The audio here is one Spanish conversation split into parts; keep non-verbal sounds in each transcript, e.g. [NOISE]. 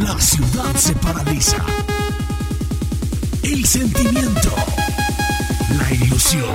la ciudad se paraliza. El sentimiento, la ilusión,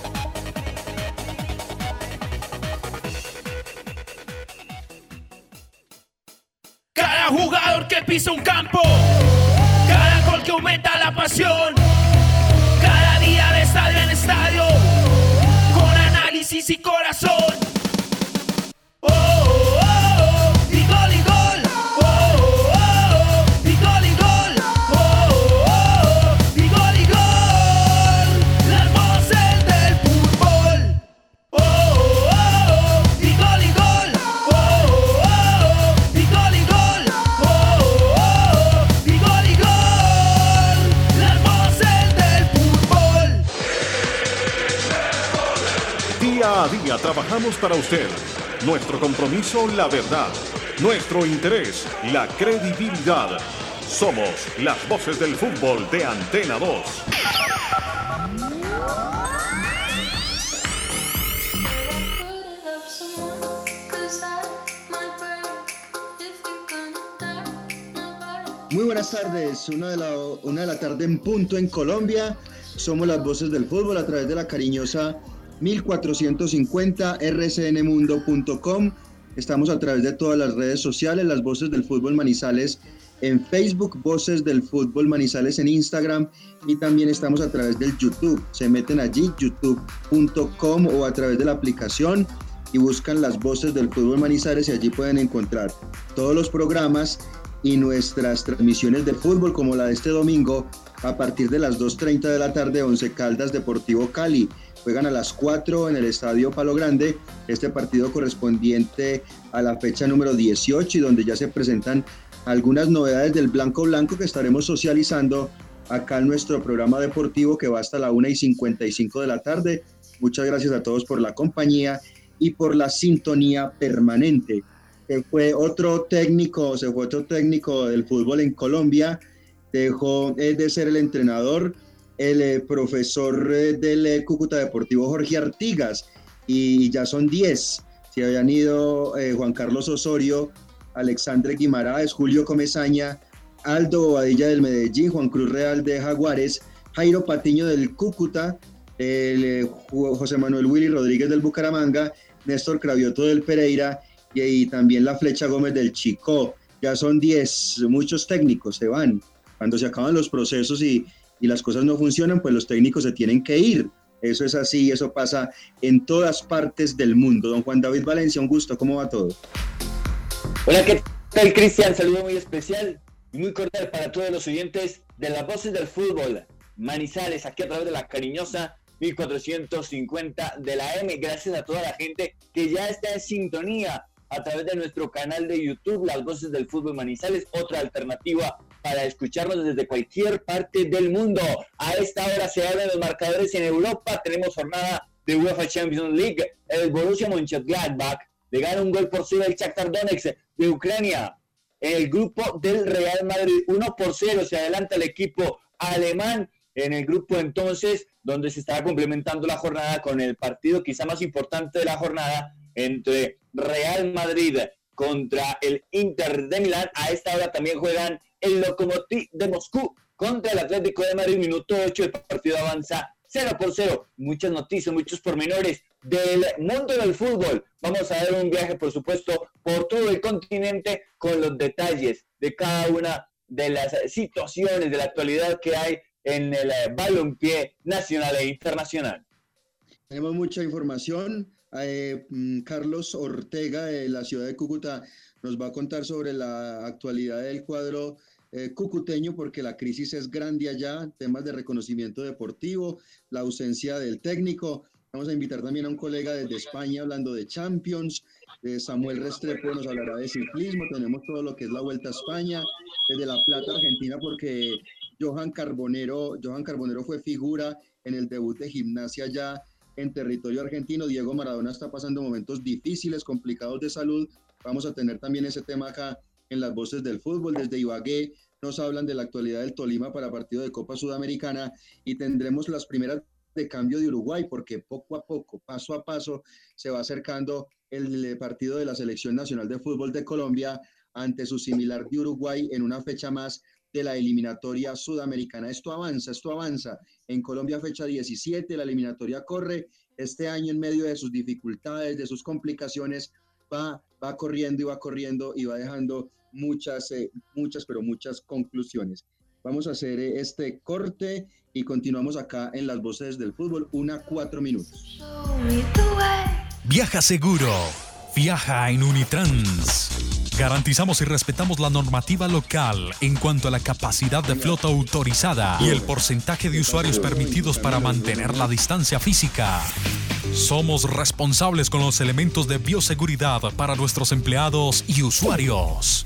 Pisa un campo, cada gol que aumenta la pasión, para usted. Nuestro compromiso, la verdad. Nuestro interés, la credibilidad. Somos las voces del fútbol de Antena 2. Muy buenas tardes, una de, la, una de la tarde en punto en Colombia. Somos las voces del fútbol a través de la cariñosa 1450 rcnmundo.com. Estamos a través de todas las redes sociales, las voces del fútbol Manizales en Facebook, voces del fútbol Manizales en Instagram y también estamos a través del YouTube. Se meten allí, youtube.com o a través de la aplicación y buscan las voces del fútbol Manizales y allí pueden encontrar todos los programas y nuestras transmisiones de fútbol como la de este domingo a partir de las 2.30 de la tarde, 11 Caldas Deportivo Cali. Juegan a las 4 en el Estadio Palo Grande, este partido correspondiente a la fecha número 18 y donde ya se presentan algunas novedades del Blanco Blanco que estaremos socializando acá en nuestro programa deportivo que va hasta la 1 y 55 de la tarde. Muchas gracias a todos por la compañía y por la sintonía permanente. Se fue otro técnico, se fue otro técnico del fútbol en Colombia, dejó eh, de ser el entrenador el eh, profesor eh, del eh, Cúcuta Deportivo Jorge Artigas y ya son 10. Se habían ido Juan Carlos Osorio, Alexandre Guimaraes, Julio Comezaña, Aldo Bobadilla del Medellín, Juan Cruz Real de Jaguares, Jairo Patiño del Cúcuta, José Manuel Willy Rodríguez del Bucaramanga, Néstor Cravioto del Pereira y, y también la Flecha Gómez del Chico. Ya son 10, muchos técnicos se van. Cuando se acaban los procesos y, y las cosas no funcionan, pues los técnicos se tienen que ir. Eso es así, eso pasa en todas partes del mundo. Don Juan David Valencia, un gusto, ¿cómo va todo? Hola, ¿qué tal, Cristian? Saludo muy especial y muy cordial para todos los oyentes de las voces del fútbol. Manizales, aquí a través de la cariñosa 1450 de la M. Gracias a toda la gente que ya está en sintonía a través de nuestro canal de YouTube, Las Voces del Fútbol Manizales, otra alternativa para escucharnos desde cualquier parte del mundo. A esta hora se abren los marcadores en Europa. Tenemos jornada de UEFA Champions League. El Borussia Mönchengladbach le gana un gol por cero al Shakhtar Donetsk de Ucrania. En el grupo del Real Madrid, 1 por 0 se adelanta el equipo alemán en el grupo entonces donde se estará complementando la jornada con el partido quizá más importante de la jornada entre Real Madrid contra el Inter de Milán. A esta hora también juegan el Lokomotiv de Moscú contra el Atlético de Madrid. Minuto 8, el partido avanza 0 por 0. Muchas noticias, muchos pormenores del mundo del fútbol. Vamos a dar un viaje, por supuesto, por todo el continente con los detalles de cada una de las situaciones de la actualidad que hay en el eh, balompié nacional e internacional. Tenemos mucha información. Eh, mm, Carlos Ortega de la ciudad de Cúcuta nos va a contar sobre la actualidad del cuadro eh, cucuteño porque la crisis es grande allá, temas de reconocimiento deportivo, la ausencia del técnico. Vamos a invitar también a un colega desde España hablando de Champions. Eh, Samuel Restrepo nos hablará de ciclismo. Tenemos todo lo que es la Vuelta a España, desde La Plata, Argentina, porque Johan Carbonero, Johan Carbonero fue figura en el debut de gimnasia ya en territorio argentino. Diego Maradona está pasando momentos difíciles, complicados de salud. Vamos a tener también ese tema acá en las voces del fútbol. Desde Ibagué nos hablan de la actualidad del Tolima para partido de Copa Sudamericana y tendremos las primeras de cambio de Uruguay, porque poco a poco, paso a paso, se va acercando el partido de la Selección Nacional de Fútbol de Colombia ante su similar de Uruguay en una fecha más de la eliminatoria sudamericana. Esto avanza, esto avanza. En Colombia fecha 17, la eliminatoria corre. Este año en medio de sus dificultades, de sus complicaciones, va, va corriendo y va corriendo y va dejando muchas, eh, muchas, pero muchas conclusiones. Vamos a hacer eh, este corte y continuamos acá en las voces del fútbol, una cuatro minutos. Viaja seguro. Viaja en Unitrans. Garantizamos y respetamos la normativa local en cuanto a la capacidad de flota autorizada y el porcentaje de usuarios permitidos para mantener la distancia física. Somos responsables con los elementos de bioseguridad para nuestros empleados y usuarios.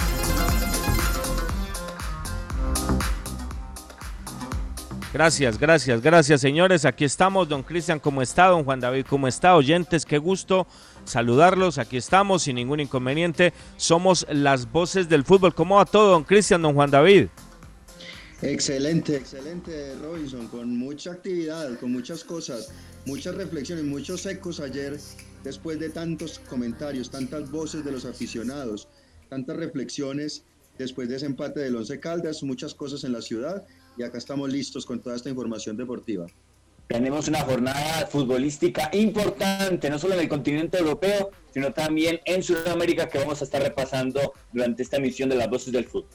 Gracias, gracias, gracias, señores. Aquí estamos, don Cristian, ¿cómo está? Don Juan David, ¿cómo está? Oyentes, qué gusto saludarlos. Aquí estamos, sin ningún inconveniente. Somos las voces del fútbol. ¿Cómo va todo, don Cristian, don Juan David? Excelente, excelente, Robinson, con mucha actividad, con muchas cosas, muchas reflexiones, muchos ecos ayer, después de tantos comentarios, tantas voces de los aficionados, tantas reflexiones después de ese empate del Once Caldas, muchas cosas en la ciudad y acá estamos listos con toda esta información deportiva. Tenemos una jornada futbolística importante, no solo en el continente europeo, sino también en Sudamérica que vamos a estar repasando durante esta emisión de las voces del fútbol.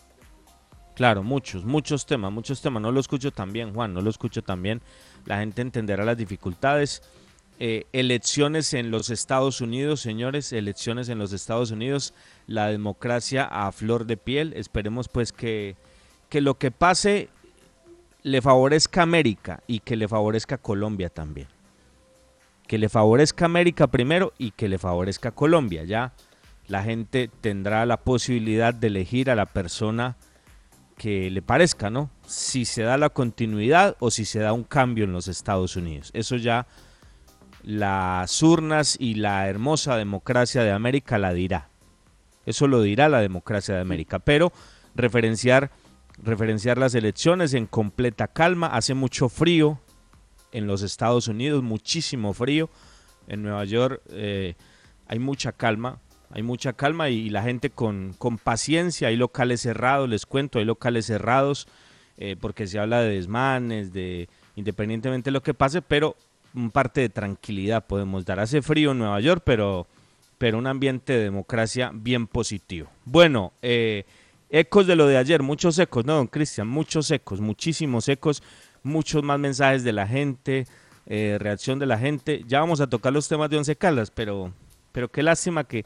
Claro, muchos, muchos temas, muchos temas. No lo escucho tan bien, Juan, no lo escucho tan bien. La gente entenderá las dificultades. Eh, elecciones en los Estados Unidos, señores, elecciones en los Estados Unidos, la democracia a flor de piel. Esperemos pues que, que lo que pase le favorezca América y que le favorezca Colombia también. Que le favorezca América primero y que le favorezca Colombia. Ya la gente tendrá la posibilidad de elegir a la persona que le parezca, ¿no? Si se da la continuidad o si se da un cambio en los Estados Unidos. Eso ya las urnas y la hermosa democracia de América la dirá. Eso lo dirá la democracia de América. Pero referenciar referenciar las elecciones en completa calma. Hace mucho frío en los Estados Unidos, muchísimo frío. En Nueva York eh, hay mucha calma, hay mucha calma y, la gente con, con, paciencia. Hay locales cerrados, les cuento, hay locales cerrados eh, porque se habla de desmanes, de independientemente de lo que pase, pero un parte de tranquilidad podemos dar. Hace frío en Nueva York, pero, pero un ambiente de democracia bien positivo. Bueno, eh, Ecos de lo de ayer, muchos ecos, ¿no, don Cristian? Muchos ecos, muchísimos ecos, muchos más mensajes de la gente, eh, reacción de la gente. Ya vamos a tocar los temas de Once Caldas, pero, pero qué lástima que,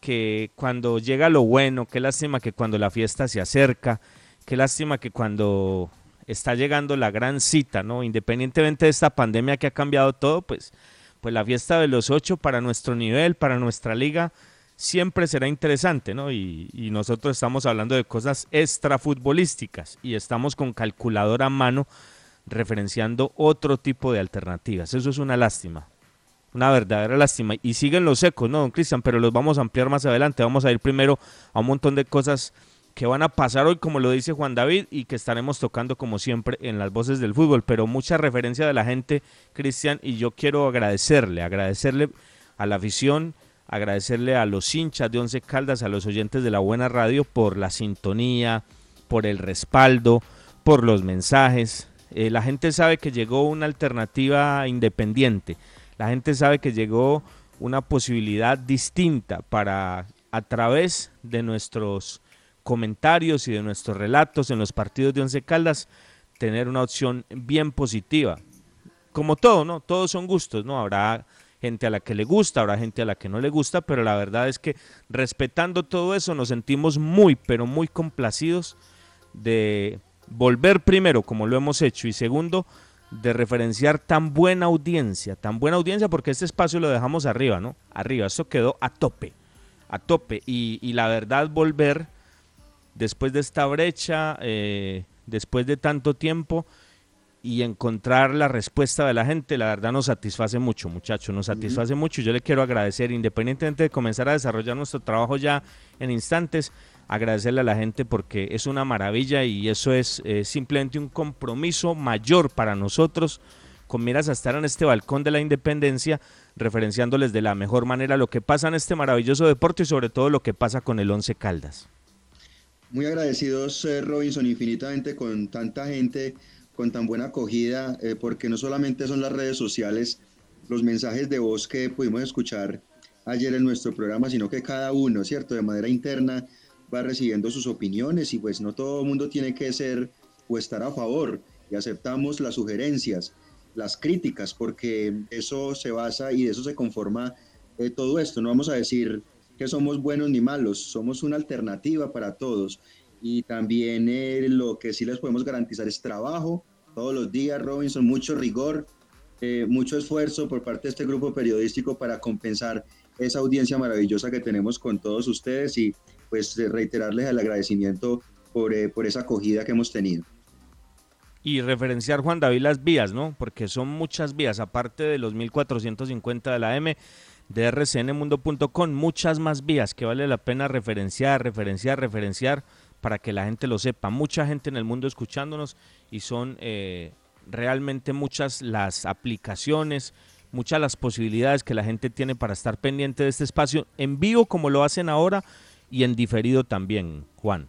que cuando llega lo bueno, qué lástima que cuando la fiesta se acerca, qué lástima que cuando está llegando la gran cita, ¿no? Independientemente de esta pandemia que ha cambiado todo, pues, pues la fiesta de los ocho para nuestro nivel, para nuestra liga, siempre será interesante, ¿no? Y, nosotros estamos hablando de cosas extrafutbolísticas y estamos con calculadora a mano referenciando otro tipo de alternativas. Eso es una lástima, una verdadera lástima. Y siguen los ecos, ¿no, don Cristian? Pero los vamos a ampliar más adelante. Vamos a ir primero a un montón de cosas que van a pasar hoy, como lo dice Juan David, y que estaremos tocando como siempre en las voces del fútbol. Pero mucha referencia de la gente, Cristian, y yo quiero agradecerle, agradecerle a la afición agradecerle a los hinchas de Once Caldas, a los oyentes de la buena radio por la sintonía, por el respaldo, por los mensajes. Eh, la gente sabe que llegó una alternativa independiente, la gente sabe que llegó una posibilidad distinta para a través de nuestros comentarios y de nuestros relatos en los partidos de Once Caldas tener una opción bien positiva. Como todo, ¿no? Todos son gustos, ¿no? Habrá gente a la que le gusta, habrá gente a la que no le gusta, pero la verdad es que respetando todo eso nos sentimos muy, pero muy complacidos de volver primero, como lo hemos hecho, y segundo, de referenciar tan buena audiencia, tan buena audiencia, porque este espacio lo dejamos arriba, ¿no? Arriba, esto quedó a tope, a tope. Y, la verdad, volver después de esta brecha, eh, después de tanto tiempo, y encontrar la respuesta de la gente, la verdad nos satisface mucho, muchachos, nos satisface mucho. Yo le quiero agradecer, independientemente de comenzar a desarrollar nuestro trabajo ya en instantes, agradecerle a la gente porque es una maravilla y eso es eh, simplemente un compromiso mayor para nosotros con miras a estar en este balcón de la independencia, referenciándoles de la mejor manera lo que pasa en este maravilloso deporte y sobre todo lo que pasa con el Once Caldas. Muy agradecidos, eh, Robinson, infinitamente con tanta gente con tan buena acogida, eh, porque no solamente son las redes sociales, los mensajes de voz que pudimos escuchar ayer en nuestro programa, sino que cada uno, ¿cierto? De manera interna va recibiendo sus opiniones y pues no todo el mundo tiene que ser o estar a favor y aceptamos las sugerencias, las críticas, porque eso se basa y de eso se conforma eh, todo esto. No vamos a decir que somos buenos ni malos, somos una alternativa para todos y también eh, lo que sí les podemos garantizar es trabajo todos los días, Robinson, mucho rigor, eh, mucho esfuerzo por parte de este grupo periodístico para compensar esa audiencia maravillosa que tenemos con todos ustedes y pues reiterarles el agradecimiento por, eh, por esa acogida que hemos tenido. Y referenciar, Juan David, las vías, ¿no? Porque son muchas vías, aparte de los 1450 de la M, de rcnmundo.com, muchas más vías que vale la pena referenciar, referenciar, referenciar para que la gente lo sepa. Mucha gente en el mundo escuchándonos y son eh, realmente muchas las aplicaciones, muchas las posibilidades que la gente tiene para estar pendiente de este espacio en vivo como lo hacen ahora y en diferido también, Juan.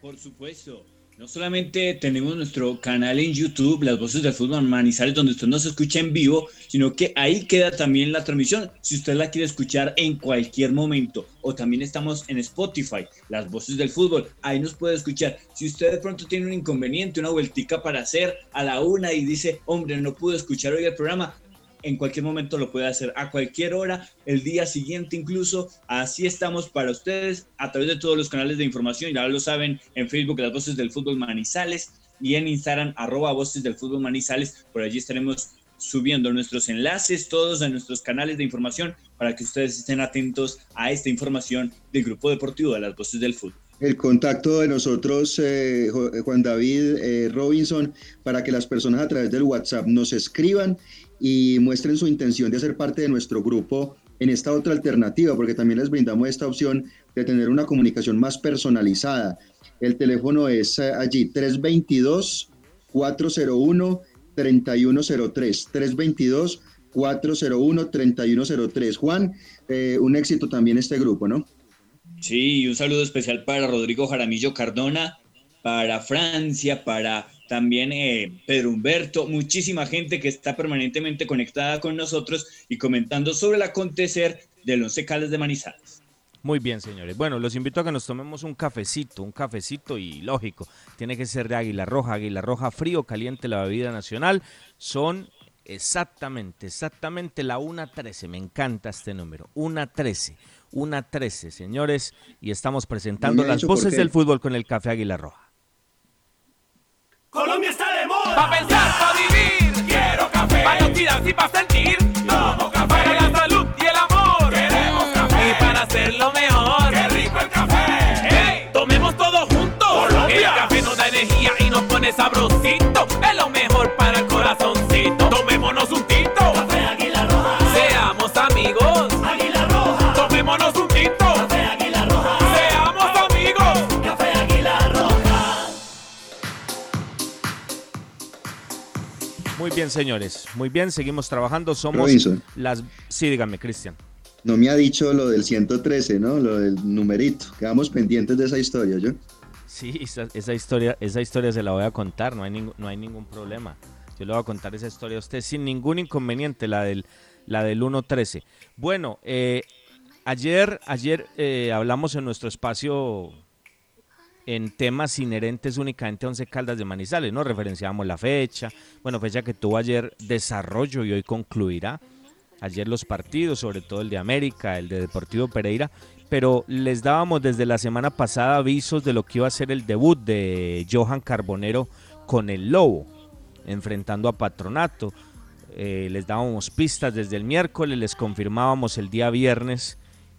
por supuesto. No solamente tenemos nuestro canal en YouTube, Las Voces del Fútbol Manizales, donde usted nos escucha en vivo, sino que ahí queda también la transmisión, si usted la quiere escuchar en cualquier momento. O también estamos en Spotify, Las Voces del Fútbol, ahí nos puede escuchar. Si usted de pronto tiene un inconveniente, una vueltica para hacer a la una y dice, hombre, no pude escuchar hoy el programa, en cualquier momento lo puede hacer a cualquier hora, el día siguiente incluso. Así estamos para ustedes a través de todos los canales de información, ya lo saben, en Facebook Las Voces del Fútbol Manizales y en Instagram arroba Voces del Fútbol Manizales. Por allí estaremos subiendo nuestros enlaces, todos en nuestros canales de información para que ustedes estén atentos a esta información del Grupo Deportivo de las Voces del Fútbol el contacto de nosotros, eh, Juan David eh, Robinson, para que las personas a través del WhatsApp nos escriban y muestren su intención de ser parte de nuestro grupo en esta otra alternativa, porque también les brindamos esta opción de tener una comunicación más personalizada. El teléfono es eh, allí 322 401 3103 322 401 3103. Juan, eh, un éxito también este grupo, ¿no? Sí, un saludo especial para Rodrigo Jaramillo Cardona, para Francia, para también eh, Pedro Humberto, muchísima gente que está permanentemente conectada con nosotros y comentando sobre el acontecer del Once Caldas de Manizales. Muy bien, señores. Bueno, los invito a que nos tomemos un cafecito, un cafecito y lógico, tiene que ser de Águila Roja, Águila Roja frío, caliente la bebida nacional. Son exactamente, exactamente la 1.13. Me encanta este número, 1.13. 1.13, señores, y estamos presentando las voces del fútbol con el Café Águila Roja. Colombia está de moda. Pa' pensar, pa' vivir. Quiero café. Pa' los y pa' sentir. Tomo café. Para la salud y el amor. Queremos café. Y para hacerlo mejor. Qué rico el café. Hey, tomemos todo juntos. Colombia. El café nos da energía y nos pone sabrosito. Es lo mejor para el corazoncito. Tomémonos un bien, señores. Muy bien, seguimos trabajando. Somos las. Sí, dígame, Cristian. no me ha dicho lo del 113, ¿no? Lo del numerito. Quedamos pendientes de esa historia, ¿yo? Sí, esa, esa historia, esa historia se la voy a contar, no hay, ningún, no hay ningún problema. Yo le voy a contar esa historia a usted sin ningún inconveniente, la del, la del 1.13. Bueno, eh, ayer, ayer eh, hablamos en nuestro espacio en temas inherentes únicamente a Once Caldas de Manizales, ¿no? Referenciábamos la fecha, bueno, fecha que tuvo ayer desarrollo y hoy concluirá. Ayer los partidos, sobre todo el de América, el de Deportivo Pereira, pero les dábamos desde la semana pasada avisos de lo que iba a ser el debut de Johan Carbonero con el Lobo, enfrentando a Patronato. Eh, les dábamos pistas desde el miércoles, les confirmábamos el día viernes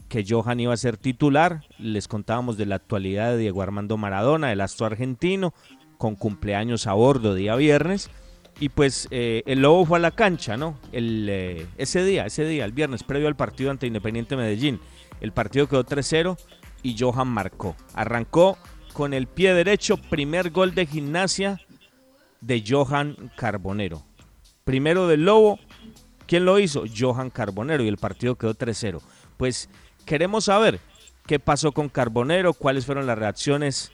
que Johan iba a ser titular, les contábamos de la actualidad de Diego Armando Maradona, el astro argentino, con cumpleaños a bordo día viernes. Y pues eh, el Lobo fue a la cancha, ¿no? Eh, ese día, ese día, el viernes, previo al partido ante Independiente Medellín. El partido quedó 3-0 y Johan marcó. Arrancó con el pie derecho, primer gol de gimnasia de Johan Carbonero. Primero del Lobo, ¿quién lo hizo? Johan Carbonero y el partido quedó 3-0. Pues queremos saber qué pasó con Carbonero, cuáles fueron las reacciones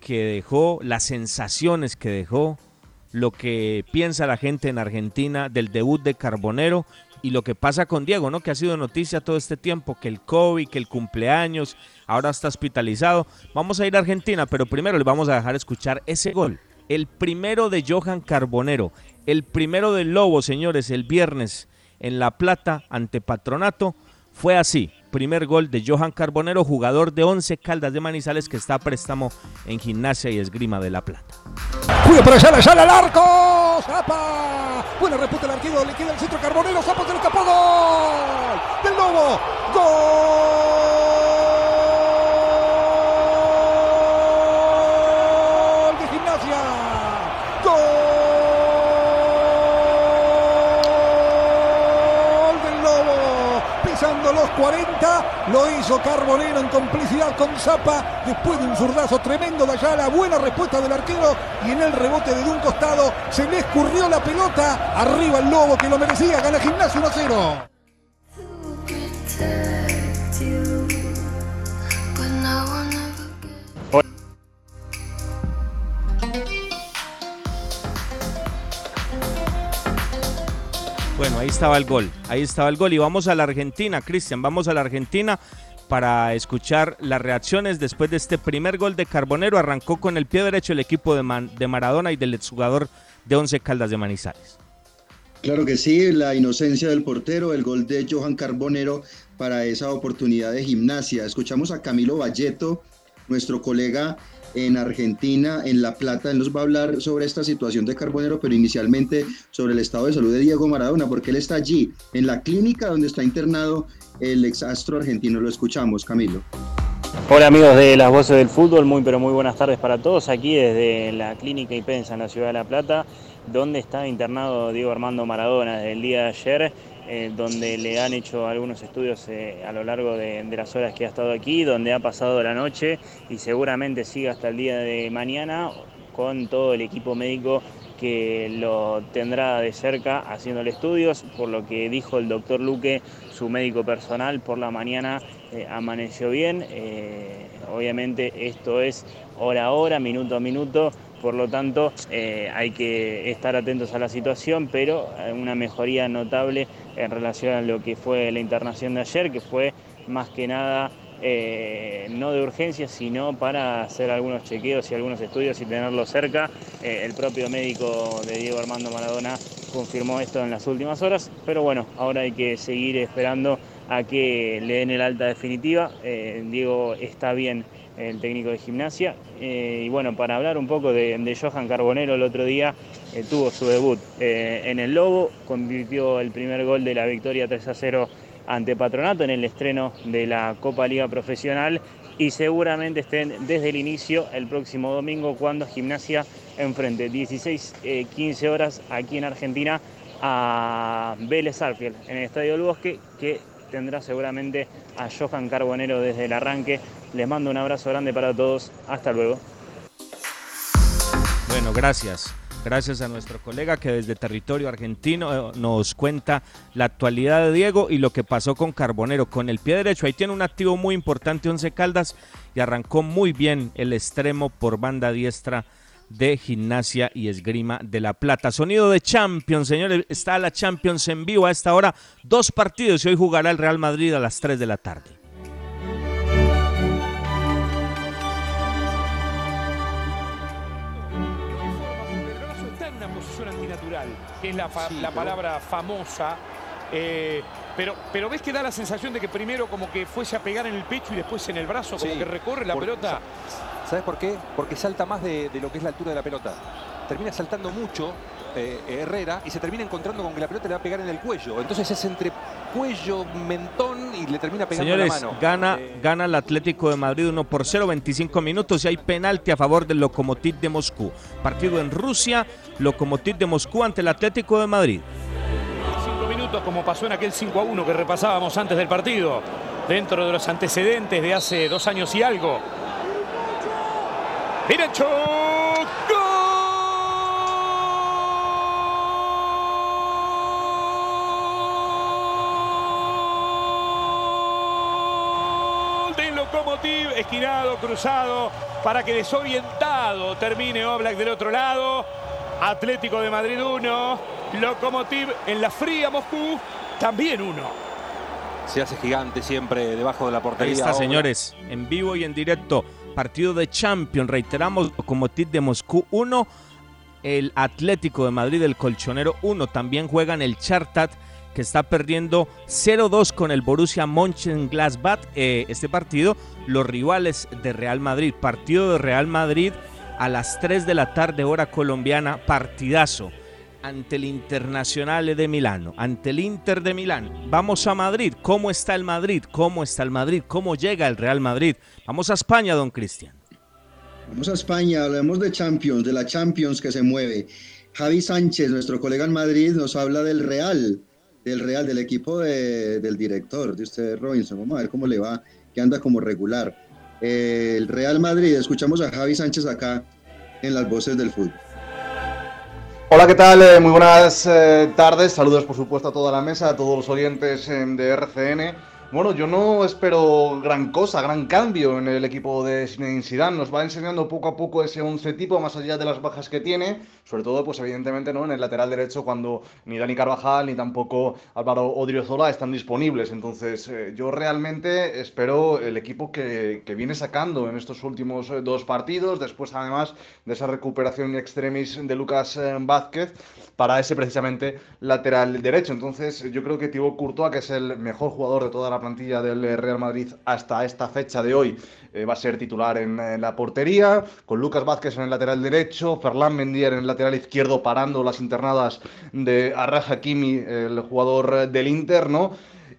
que dejó, las sensaciones que dejó, lo que piensa la gente en Argentina del debut de Carbonero y lo que pasa con Diego, ¿no? Que ha sido noticia todo este tiempo, que el COVID, que el cumpleaños, ahora está hospitalizado. Vamos a ir a Argentina, pero primero le vamos a dejar escuchar ese gol. El primero de Johan Carbonero, el primero del Lobo, señores, el viernes en La Plata ante Patronato, fue así. Primer gol de Johan Carbonero, jugador de 11 Caldas de Manizales que está a préstamo en Gimnasia y Esgrima de La Plata. Cuida para allá, allá al arco. Zapa. Buena respuesta el arquero. Le queda el centro Carbonero. Zapa se le escapó. Del Lobo. Gol de Gimnasia. Gol del Lobo. Pisando los 40. Lo hizo Carbonero en complicidad con Zapa. Después de un zurdazo tremendo de Ayala. Buena respuesta del arquero. Y en el rebote de un costado se le escurrió la pelota. Arriba el Lobo que lo merecía. Gana Gimnasia 1 Bueno, ahí estaba el gol, ahí estaba el gol. Y vamos a la Argentina, Cristian, vamos a la Argentina para escuchar las reacciones después de este primer gol de Carbonero. Arrancó con el pie derecho el equipo de, de Maradona y del exjugador de Once Caldas de Manizales. Claro que sí, la inocencia del portero, el gol de Johan Carbonero para esa oportunidad de gimnasia. Escuchamos a Camilo Valleto, nuestro colega en Argentina, en La Plata. Él nos va a hablar sobre esta situación de Carbonero, pero inicialmente sobre el estado de salud de Diego Maradona, porque él está allí, en la clínica donde está internado el exastro argentino. Lo escuchamos, Camilo. Hola amigos de las voces del fútbol, muy pero muy buenas tardes para todos aquí desde la clínica IPENSA en la ciudad de La Plata, donde está internado Diego Armando Maradona desde el día de ayer, eh, donde le han hecho algunos estudios eh, a lo largo de, las horas que ha estado aquí, donde ha pasado la noche y seguramente sigue hasta el día de mañana con todo el equipo médico que lo tendrá de cerca haciéndole estudios, por lo que dijo el doctor Luque, su médico personal, por la mañana eh, amaneció bien. obviamente esto es hora a hora, minuto a minuto, por lo tanto hay que estar atentos a la situación, pero una mejoría notable en relación a lo que fue la internación de ayer, que fue más que nada eh, no de urgencia, sino para hacer algunos chequeos y algunos estudios y tenerlo cerca. Eh, el propio médico de Diego Armando Maradona confirmó esto en las últimas horas, pero bueno, ahora hay que seguir esperando a que le den el alta definitiva. Eh, Diego está bien, el técnico de gimnasia. Y bueno, para hablar un poco de Johan Carbonero, el otro día eh, tuvo su debut eh, en el Lobo, convirtió el primer gol de la victoria 3 a 0 ante Patronato en el estreno de la Copa Liga Profesional y seguramente estén desde el inicio el próximo domingo cuando Gimnasia enfrente 16-15 horas aquí en Argentina a Vélez Arfield en el Estadio del Bosque que tendrá seguramente a Johan Carbonero desde el arranque. Les mando un abrazo grande para todos. Hasta luego. Bueno, gracias. Gracias a nuestro colega que desde territorio argentino eh, nos cuenta la actualidad de Diego y lo que pasó con Carbonero. Con el pie derecho, ahí tiene un activo muy importante, Once Caldas, y arrancó muy bien el extremo por banda diestra de Gimnasia y Esgrima de La Plata. Sonido de Champions, señores. Está la Champions en vivo a esta hora. Dos partidos y hoy jugará el Real Madrid a las 3 de la tarde. Que es la, fa- la palabra famosa. eh, pero, pero ves que da la sensación de que primero como que fuese a pegar en el pecho y después en el brazo, como Sí, que recorre la por- pelota. ¿Sabes por qué? Porque salta más de, de lo que es la altura de la pelota. Termina saltando mucho eh, Herrera y se termina encontrando con que la pelota le va a pegar en el cuello. Entonces es entre cuello, mentón y le termina pegando en la Señores, mano. gana, Eh, gana el Atlético de Madrid 1 por 0, 25 minutos y hay penalti a favor del Lokomotiv de Moscú. Partido en Rusia, Lokomotiv de Moscú ante el Atlético de Madrid. Cinco minutos como pasó en aquel 5 a 1 que repasábamos antes del partido. Dentro de los antecedentes de hace dos años y algo. Derecho. Gol esquinado, cruzado, para que desorientado termine Oblak del otro lado. Atlético de Madrid 1, Lokomotiv en la fría Moscú también 1. se hace gigante siempre debajo de la portería. Ahí está, señores, en vivo y en directo. Partido de Champions, reiteramos, Lokomotiv de Moscú 1, el Atlético de Madrid, el Colchonero 1. También juegan el Chartat, que está perdiendo 0-2 con el Borussia Mönchengladbach. Eh, este partido, los rivales de Real Madrid. Partido de Real Madrid a las 3 de la tarde, hora colombiana. Partidazo ante el Internacional de Milano, ante el Inter de Milán. Vamos a Madrid. ¿Cómo está el Madrid? ¿Cómo está el Madrid? ¿Cómo llega el Real Madrid? Vamos a España, don Cristian. Vamos a España, hablemos de Champions, de la Champions que se mueve. Javi Sánchez, nuestro colega en Madrid, nos habla del Real, del Real, del equipo de- del director, de usted, Robinson. Vamos a ver cómo le va, que anda como regular. Eh, el Real Madrid, escuchamos a Javi Sánchez acá en las voces del fútbol. Hola, ¿qué tal? Eh, Muy buenas eh, tardes. Saludos, por supuesto, a toda la mesa, a todos los oyentes eh, de RCN. Bueno, yo no espero gran cosa, gran cambio en el equipo de Zidane. Nos va enseñando poco a poco ese 11 tipo, más allá de las bajas que tiene. Sobre todo, pues evidentemente, ¿no? En el lateral derecho, cuando ni Dani Carvajal ni tampoco Álvaro Odriozola están disponibles. Entonces, eh, yo realmente espero el equipo que, que viene sacando en estos últimos eh, dos partidos. Después, además, de esa recuperación extremis de Lucas eh, Vázquez para ese precisamente lateral derecho. Entonces, yo creo que Thibaut Courtois, que es el mejor jugador de toda la plantilla del Real Madrid hasta esta fecha de hoy, eh, va a ser titular en, la portería, con Lucas Vázquez en el lateral derecho, Ferland Mendier en el lateral izquierdo parando las internadas de Arraj Hakimi, el jugador del Inter, ¿no?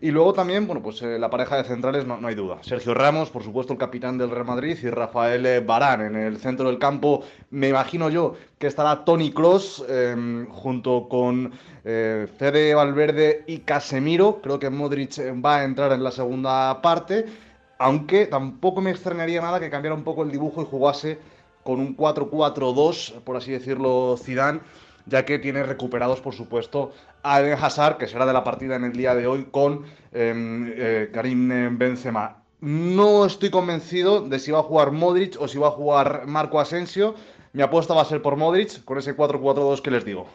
Y luego también, bueno, pues eh, la pareja de centrales no, no hay duda. Sergio Ramos, por supuesto, el capitán del Real Madrid, y Rafael eh, Varane en el centro del campo. Me imagino yo que estará Tony Cross junto con eh, Fede Valverde y Casemiro. Creo que Modric eh, va a entrar en la segunda parte. Aunque tampoco me extrañaría nada que cambiara un poco el dibujo y jugase con un 4-4-2, por así decirlo, Zidane ya que tiene recuperados, por supuesto, a Eden Hazard, que será de la partida en el día de hoy, con eh, eh, Karim Benzema. No estoy convencido de si va a jugar Modric o si va a jugar Marco Asensio. Mi apuesta va a ser por Modric, con ese 4-4-2 que les digo.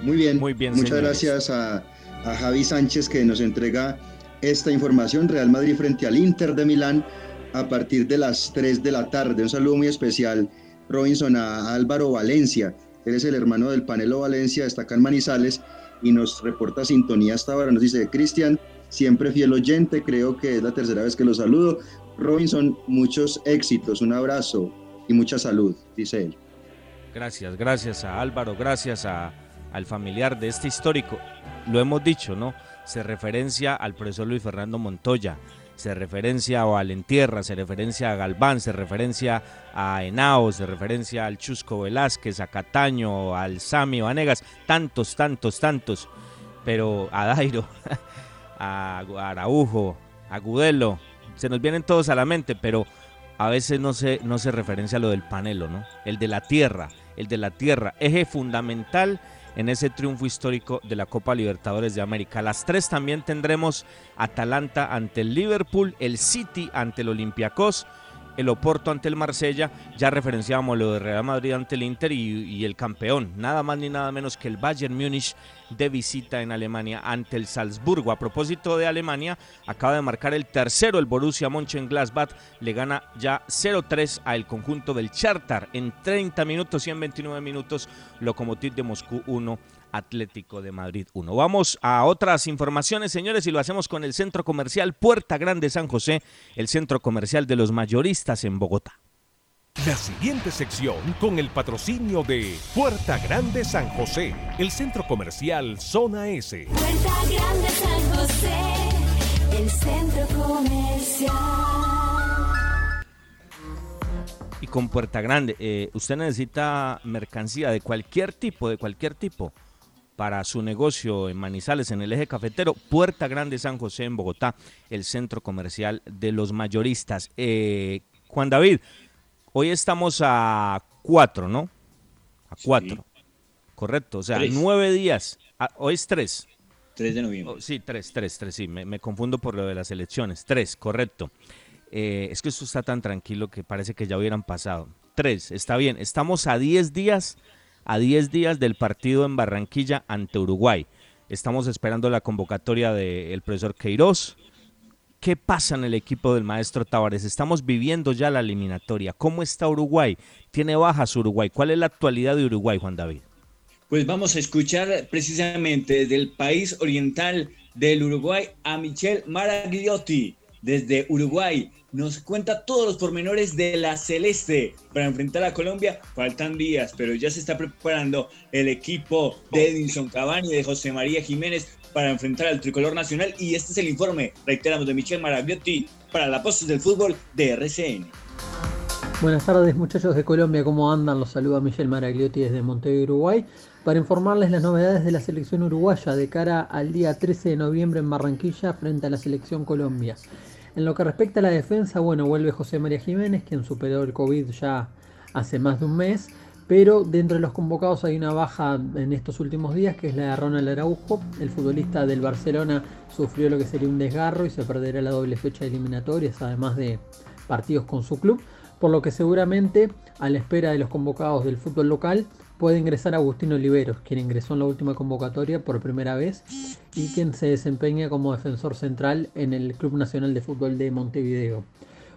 Muy bien, Muy bien, muchas señores. gracias a, a Javi Sánchez que nos entrega esta información. Real Madrid frente al Inter de Milán a partir de las 3 de la tarde. Un saludo muy especial, Robinson, a Álvaro Valencia. Él es el hermano del Panelo Valencia, está acá en Manizales y nos reporta sintonía hasta ahora. Nos dice, Cristian, siempre fiel oyente, creo que es la tercera vez que lo saludo. Robinson, muchos éxitos, un abrazo y mucha salud, dice él. Gracias, gracias a Álvaro, gracias a, al familiar de este histórico. Lo hemos dicho, ¿no? Se referencia al profesor Luis Fernando Montoya, se referencia a Valentierra, se referencia a Galván, se referencia a Henao, se referencia al Chusco Velázquez, a Cataño, al Sami Vanegas, tantos, tantos, tantos. Pero a Dairo, [LAUGHS] a Araujo, a Gudelo, se nos vienen todos a la mente, pero a veces no se, no se referencia a lo del panelo, ¿no? El de la tierra, el de la tierra, eje fundamental en ese triunfo histórico de la Copa Libertadores de América. Las tres también tendremos Atalanta ante el Liverpool, el City ante el Olympiacos el Oporto ante el Marsella, ya referenciábamos lo de Real Madrid ante el Inter y, el campeón, nada más ni nada menos que el Bayern Múnich de visita en Alemania ante el Salzburgo. A propósito de Alemania, acaba de marcar el tercero el Borussia Mönchengladbach, le gana ya 0-3 al conjunto del Charter en 30 minutos y en 29 minutos Lokomotiv de Moscú 1 Atlético de Madrid 1. Vamos a otras informaciones, señores, y lo hacemos con el Centro Comercial Puerta Grande San José, el centro comercial de los mayoristas en Bogotá. La siguiente sección con el patrocinio de Puerta Grande San José, el centro comercial Zona S. Puerta Grande San José, el centro comercial. Y con Puerta Grande, eh, usted necesita mercancía de cualquier tipo, de cualquier tipo para su negocio en Manizales, en el eje cafetero, Puerta Grande San José en Bogotá, el centro comercial de los mayoristas. Eh, Juan David, hoy estamos a cuatro, ¿no? A cuatro. Correcto, o sea, nueve días. Ah, hoy es tres. Tres de noviembre. Oh, sí, tres, tres, tres, sí, me, confundo por lo de las elecciones. Tres, correcto. Eh, es que esto está tan tranquilo que parece que ya hubieran pasado. Tres, está bien. Estamos a diez días a 10 días del partido en Barranquilla ante Uruguay. Estamos esperando la convocatoria del profesor Queiroz. ¿Qué pasa en el equipo del maestro Tavares? Estamos viviendo ya la eliminatoria. ¿Cómo está Uruguay? ¿Tiene bajas Uruguay? ¿Cuál es la actualidad de Uruguay, Juan David? Pues vamos a escuchar precisamente desde el país oriental del Uruguay a Michel Maragliotti, desde Uruguay nos cuenta todos los pormenores de la Celeste para enfrentar a Colombia. Faltan días, pero ya se está preparando el equipo de Edinson Cavani y de José María Jiménez para enfrentar al tricolor nacional. Y este es el informe, reiteramos, de Michel Marabiotti para la Postes del Fútbol de RCN. Buenas tardes muchachos de Colombia, ¿cómo andan? Los saluda Michel Maragliotti desde Montevideo, Uruguay, para informarles las novedades de la selección uruguaya de cara al día 13 de noviembre en Barranquilla frente a la selección Colombia. En lo que respecta a la defensa, bueno, vuelve José María Jiménez, quien superó el COVID ya hace más de un mes, pero dentro de los convocados hay una baja en estos últimos días, que es la de Ronald Araujo. El futbolista del Barcelona sufrió lo que sería un desgarro y se perderá la doble fecha de eliminatorias, además de partidos con su club, por lo que seguramente, a la espera de los convocados del fútbol local, puede ingresar Agustín Oliveros, quien ingresó en la última convocatoria por primera vez y quien se desempeña como defensor central en el Club Nacional de Fútbol de Montevideo.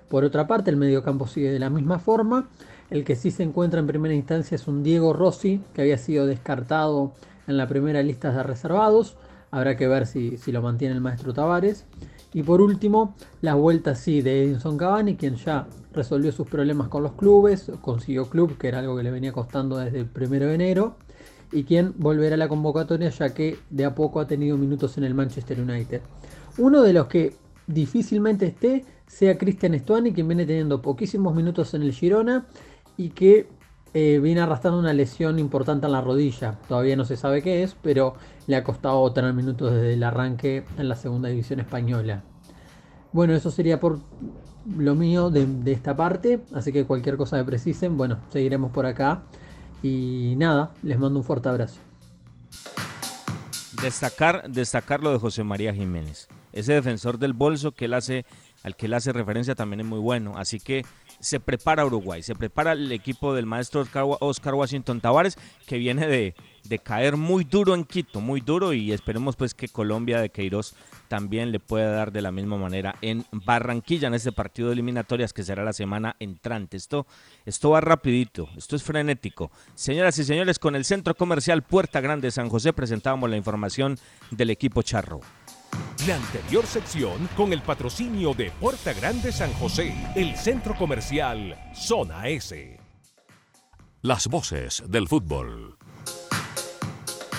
Por otra parte, el mediocampo sigue de la misma forma. El que sí se encuentra en primera instancia es un Diego Rossi, que había sido descartado en la primera lista de reservados. Habrá que ver si, si lo mantiene el maestro Tavares. Y por último, la vuelta sí de Edinson Cavani, quien ya resolvió sus problemas con los clubes, consiguió club, que era algo que le venía costando desde el primero de enero, y quien volverá a la convocatoria ya que de a poco ha tenido minutos en el Manchester United. Uno de los que difícilmente esté sea Cristian Stuani, quien viene teniendo poquísimos minutos en el Girona y que eh, viene arrastrando una lesión importante en la rodilla. Todavía no se sabe qué es, pero le ha costado tener minutos desde el arranque en la segunda división española. Bueno, eso sería por lo mío de, esta parte, así que cualquier cosa que precisen, bueno, seguiremos por acá. Y nada, les mando un fuerte abrazo. Destacar, lo de José María Jiménez. Ese defensor del bolso al que él hace referencia también es muy bueno. Así que se prepara Uruguay, se prepara el equipo del maestro Oscar Washington Tavares, que viene de, caer muy duro en Quito, muy duro, y esperemos pues que Colombia de Queiroz también le pueda dar de la misma manera en Barranquilla, en este partido de eliminatorias que será la semana entrante. Esto, esto va rapidito, esto es frenético. Señoras y señores, con el Centro Comercial Puerta Grande San José presentábamos la información del equipo Charro. La anterior sección con el patrocinio de Puerta Grande San José, el centro comercial Zona S. Las voces del fútbol.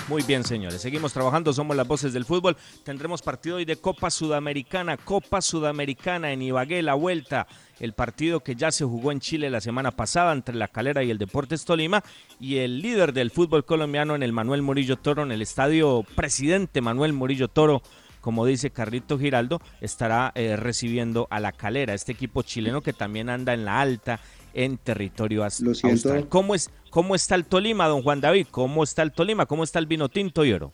Muy bien, señores. Seguimos trabajando, somos las voces del fútbol. Tendremos partido hoy de Copa Sudamericana, Copa Sudamericana en Ibagué, la vuelta. El partido que ya se jugó en Chile la semana pasada entre la Calera y el Deportes Tolima. Y el líder del fútbol colombiano en el Manuel Murillo Toro, en el estadio Presidente Manuel Murillo Toro como dice Carlito Giraldo, estará eh, recibiendo a la calera, este equipo chileno que también anda en la alta en territorio as- Lo siento. austral. ¿Cómo, es, ¿Cómo está el Tolima, don Juan David? ¿Cómo está el Tolima? ¿Cómo está el vino tinto y oro?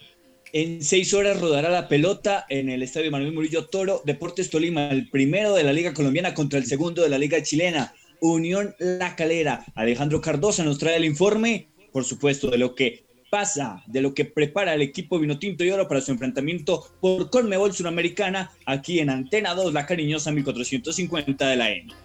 En seis horas rodará la pelota en el estadio Manuel Murillo Toro. Deportes Tolima, el primero de la Liga Colombiana contra el segundo de la Liga Chilena. Unión La Calera. Alejandro Cardosa nos trae el informe, por supuesto, de lo que pasa, de lo que prepara el equipo Vinotinto y Oro para su enfrentamiento por Conmebol Suramericana aquí en Antena 2, la cariñosa 1450 de la M.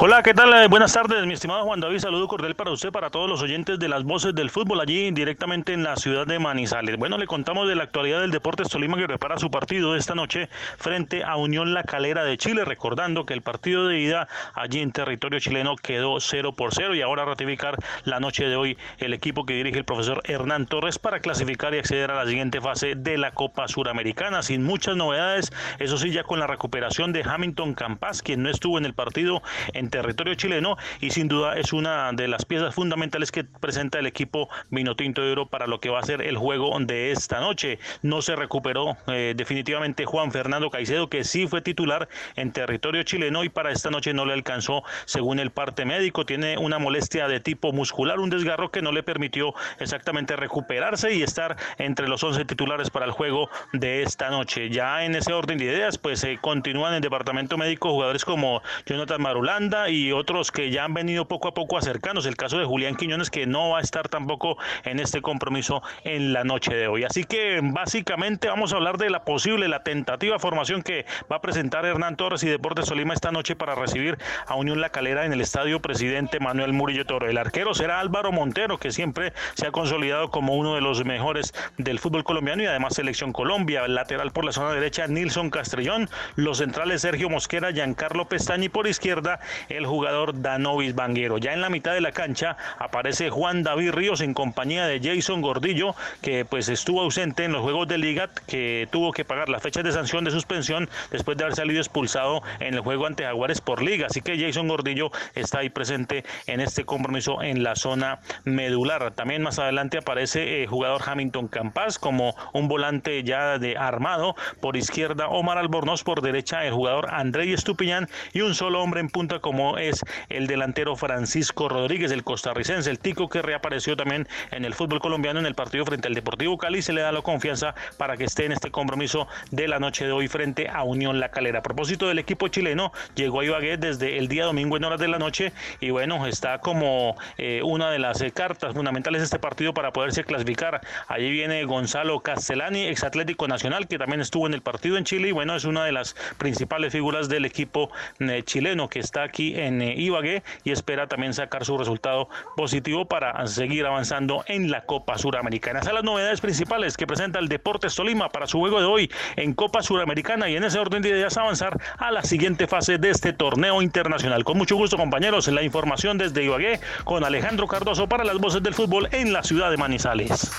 Hola, ¿qué tal? Eh, Buenas tardes, mi estimado Juan David. Saludo cordial para usted, para todos los oyentes de las voces del fútbol allí directamente en la ciudad de Manizales. Bueno, le contamos de la actualidad del Deportes Tolima que prepara su partido esta noche frente a Unión La Calera de Chile, recordando que el partido de ida allí en territorio chileno quedó 0 por 0 y ahora ratificar la noche de hoy el equipo que dirige el profesor Hernán Torres para clasificar y acceder a la siguiente fase de la Copa Suramericana. Sin muchas novedades, eso sí, ya con la recuperación de Hamilton Campas, quien no estuvo en el partido en territorio chileno y sin duda es una de las piezas fundamentales que presenta el equipo Vinotinto de Oro para lo que va a ser el juego de esta noche. No se recuperó eh, definitivamente Juan Fernando Caicedo, que sí fue titular en territorio chileno y para esta noche no le alcanzó según el parte médico. Tiene una molestia de tipo muscular, un desgarro que no le permitió exactamente recuperarse y estar entre los 11 titulares para el juego de esta noche. Ya en ese orden de ideas, pues se continúan en el departamento médico jugadores como Jonathan Marulanda y otros que ya han venido poco a poco acercanos. El caso de Julián Quiñones, que no va a estar tampoco en este compromiso en la noche de hoy. Así que básicamente vamos a hablar de la posible, la tentativa formación que va a presentar Hernán Torres y Deportes Tolima esta noche para recibir a Unión La Calera en el estadio Presidente Manuel Murillo Toro. El arquero será Álvaro Montero, que siempre se ha consolidado como uno de los mejores del fútbol colombiano y además selección Colombia. El lateral por la zona derecha, Nilson Castrellón. Los centrales, Sergio Mosquera, Giancarlo Pestaña y por izquierda, el jugador Danovis Banguero. Ya en la mitad de la cancha aparece Juan David Ríos en compañía de Jason Gordillo, que pues estuvo ausente en los juegos de liga, que tuvo que pagar las fechas de sanción de suspensión después de haber salido expulsado en el juego ante Jaguares por liga. Así que Jason Gordillo está ahí presente en este compromiso en la zona medular. También más adelante aparece el jugador Hamilton Campas como un volante ya de armado. Por izquierda Omar Albornoz, por derecha el jugador André Estupiñán y un solo hombre en como es el delantero Francisco Rodríguez, el costarricense, el tico que reapareció también en el fútbol colombiano en el partido frente al Deportivo Cali. Se le da la confianza para que esté en este compromiso de la noche de hoy frente a Unión La Calera. A propósito del equipo chileno, llegó a Ibagué desde el día domingo en horas de la noche y bueno, está como eh, una de las eh, cartas fundamentales de este partido para poderse clasificar. Allí viene Gonzalo Castellani, ex Atlético Nacional, que también estuvo en el partido en Chile y bueno, es una de las principales figuras del equipo eh, chileno que está aquí en eh, Ibagué y espera también sacar su resultado positivo para seguir avanzando en la Copa Suramericana. Esas son las novedades principales que presenta el Deportes Tolima para su juego de hoy en Copa Suramericana y en ese orden de ideas avanzar a la siguiente fase de este torneo internacional. Con mucho gusto, compañeros, la información desde Ibagué con Alejandro Cardoso para las voces del fútbol en la ciudad de Manizales.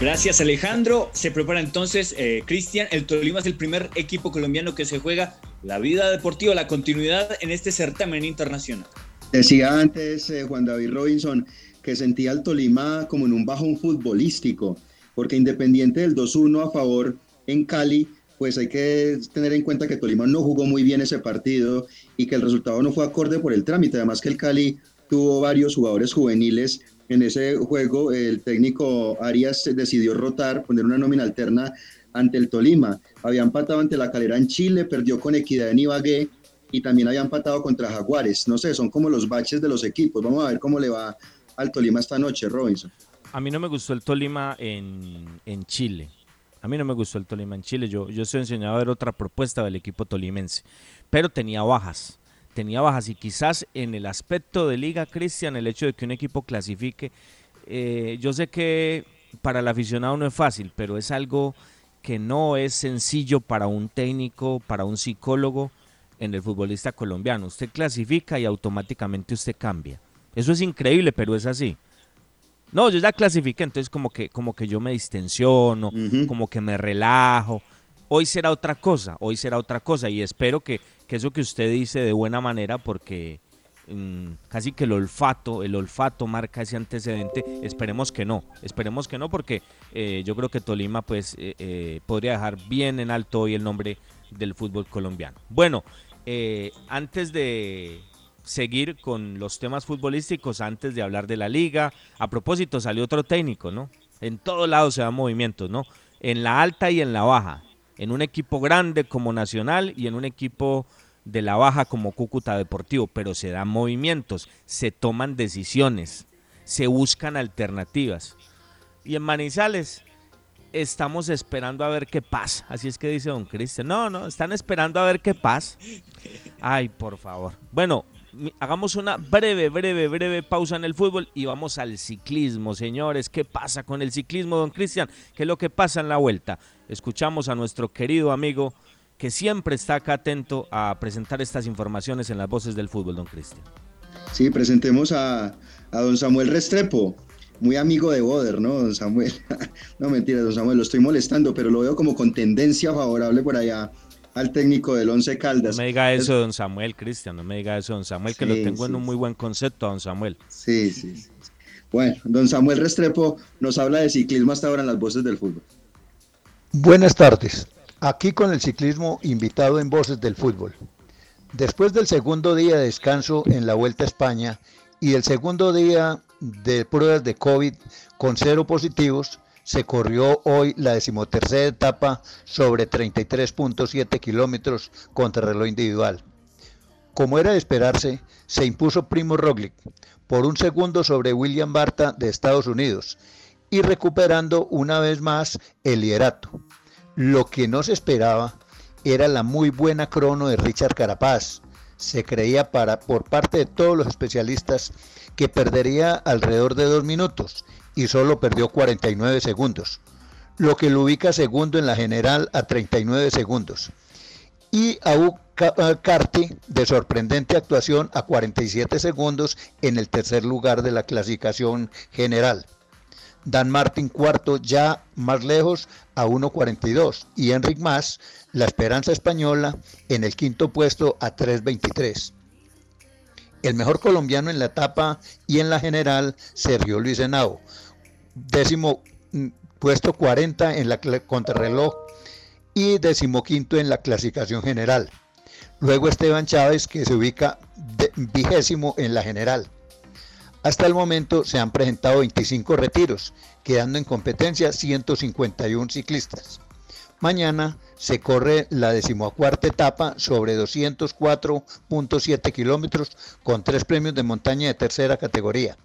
Gracias Alejandro. Se prepara entonces eh, Cristian. El Tolima es el primer equipo colombiano que se juega la vida deportiva, la continuidad en este certamen internacional. Decía antes eh, Juan David Robinson que sentía al Tolima como en un bajón futbolístico, porque independiente del 2-1 a favor en Cali, pues hay que tener en cuenta que Tolima no jugó muy bien ese partido y que el resultado no fue acorde por el trámite. Además que el Cali tuvo varios jugadores juveniles en ese juego. El técnico Arias decidió rotar, poner una nómina alterna ante el Tolima. Había empatado ante la Calera en Chile, perdió con Equidad en Ibagué y también había empatado contra Jaguares. No sé, son como los baches de los equipos. Vamos a ver cómo le va al Tolima esta noche, Robinson. A mí no me gustó el Tolima en, en Chile. A mí no me gustó el Tolima en Chile. Yo, yo estoy enseñado a ver otra propuesta del equipo tolimense. Pero tenía bajas. Tenía bajas. Y quizás en el aspecto de Liga Cristian, el hecho de que un equipo clasifique. eh, yo sé que para el aficionado no es fácil, pero es algo que no es sencillo para un técnico, para un psicólogo en el futbolista colombiano. Usted clasifica y automáticamente usted cambia. Eso es increíble, pero es así. No, yo ya clasifiqué, entonces como que, como que yo me distensiono, como que me relajo. Hoy será otra cosa, hoy será otra cosa y espero que, que eso que usted dice de buena manera porque mm, casi que el olfato, el olfato marca ese antecedente. Esperemos que no, esperemos que no, porque eh, yo creo que Tolima pues eh, eh, podría dejar bien en alto hoy el nombre del fútbol colombiano. Bueno, antes de seguir con los temas futbolísticos, antes de hablar de la liga, a propósito salió otro técnico, ¿no? En todos lados se dan movimientos, ¿no? En la alta y en la baja, en un equipo grande como Nacional y en un equipo de la baja como Cúcuta Deportivo, pero se dan movimientos, se toman decisiones, se buscan alternativas. Y en Manizales estamos esperando a ver qué pasa. Así es que dice don Cristian. No, no, están esperando a ver qué pasa. Ay, por favor. Bueno, hagamos una breve, breve, breve pausa en el fútbol y vamos al ciclismo, señores. ¿Qué pasa con el ciclismo, don Cristian? ¿Qué es lo que pasa en la vuelta? Escuchamos a nuestro querido amigo que siempre está acá atento a presentar estas informaciones en las voces del fútbol, don Cristian. Sí, presentemos a, don Samuel Restrepo, muy amigo de Boder, ¿no, don Samuel? [LAUGHS] no, mentira, don Samuel, lo estoy molestando, pero lo veo como con tendencia favorable por allá al técnico del Once Caldas. No me diga eso, don Samuel, Cristian, no me diga eso, don Samuel, que lo tengo en un muy buen concepto, don Samuel. Sí, sí, sí. Bueno, don Samuel Restrepo nos habla de ciclismo hasta ahora en las voces del fútbol. Buenas tardes. Aquí con el ciclismo invitado en Voces del Fútbol. Después del segundo día de descanso en la Vuelta a España y el segundo día de pruebas de COVID con cero positivos, se corrió hoy la decimotercera etapa sobre 33.7 kilómetros contra reloj individual. Como era de esperarse, se impuso Primo Roglic por un segundo sobre William Barta de Estados Unidos y recuperando una vez más el liderato. Lo que no se esperaba era la muy buena crono de Richard Carapaz. Se creía para, por parte de todos los especialistas que perdería alrededor de dos minutos y solo perdió 49 segundos, lo que lo ubica segundo en la general a 39 segundos. Y a Carti de sorprendente actuación a 47 segundos en el tercer lugar de la clasificación general. Dan Martin cuarto ya más lejos a 1.42 y Enric Mas, la esperanza española, en el quinto puesto a 3.23. El mejor colombiano en la etapa y en la general, Sergio Luis Henao, décimo mm, puesto 40 en la contrarreloj y decimoquinto en la clasificación general. Luego Esteban Chávez, que se ubica vigésimo en la general. Hasta el momento se han presentado 25 retiros, quedando en competencia 151 ciclistas. Mañana se corre la decimocuarta etapa sobre 204.7 kilómetros con tres premios de montaña de tercera categoría.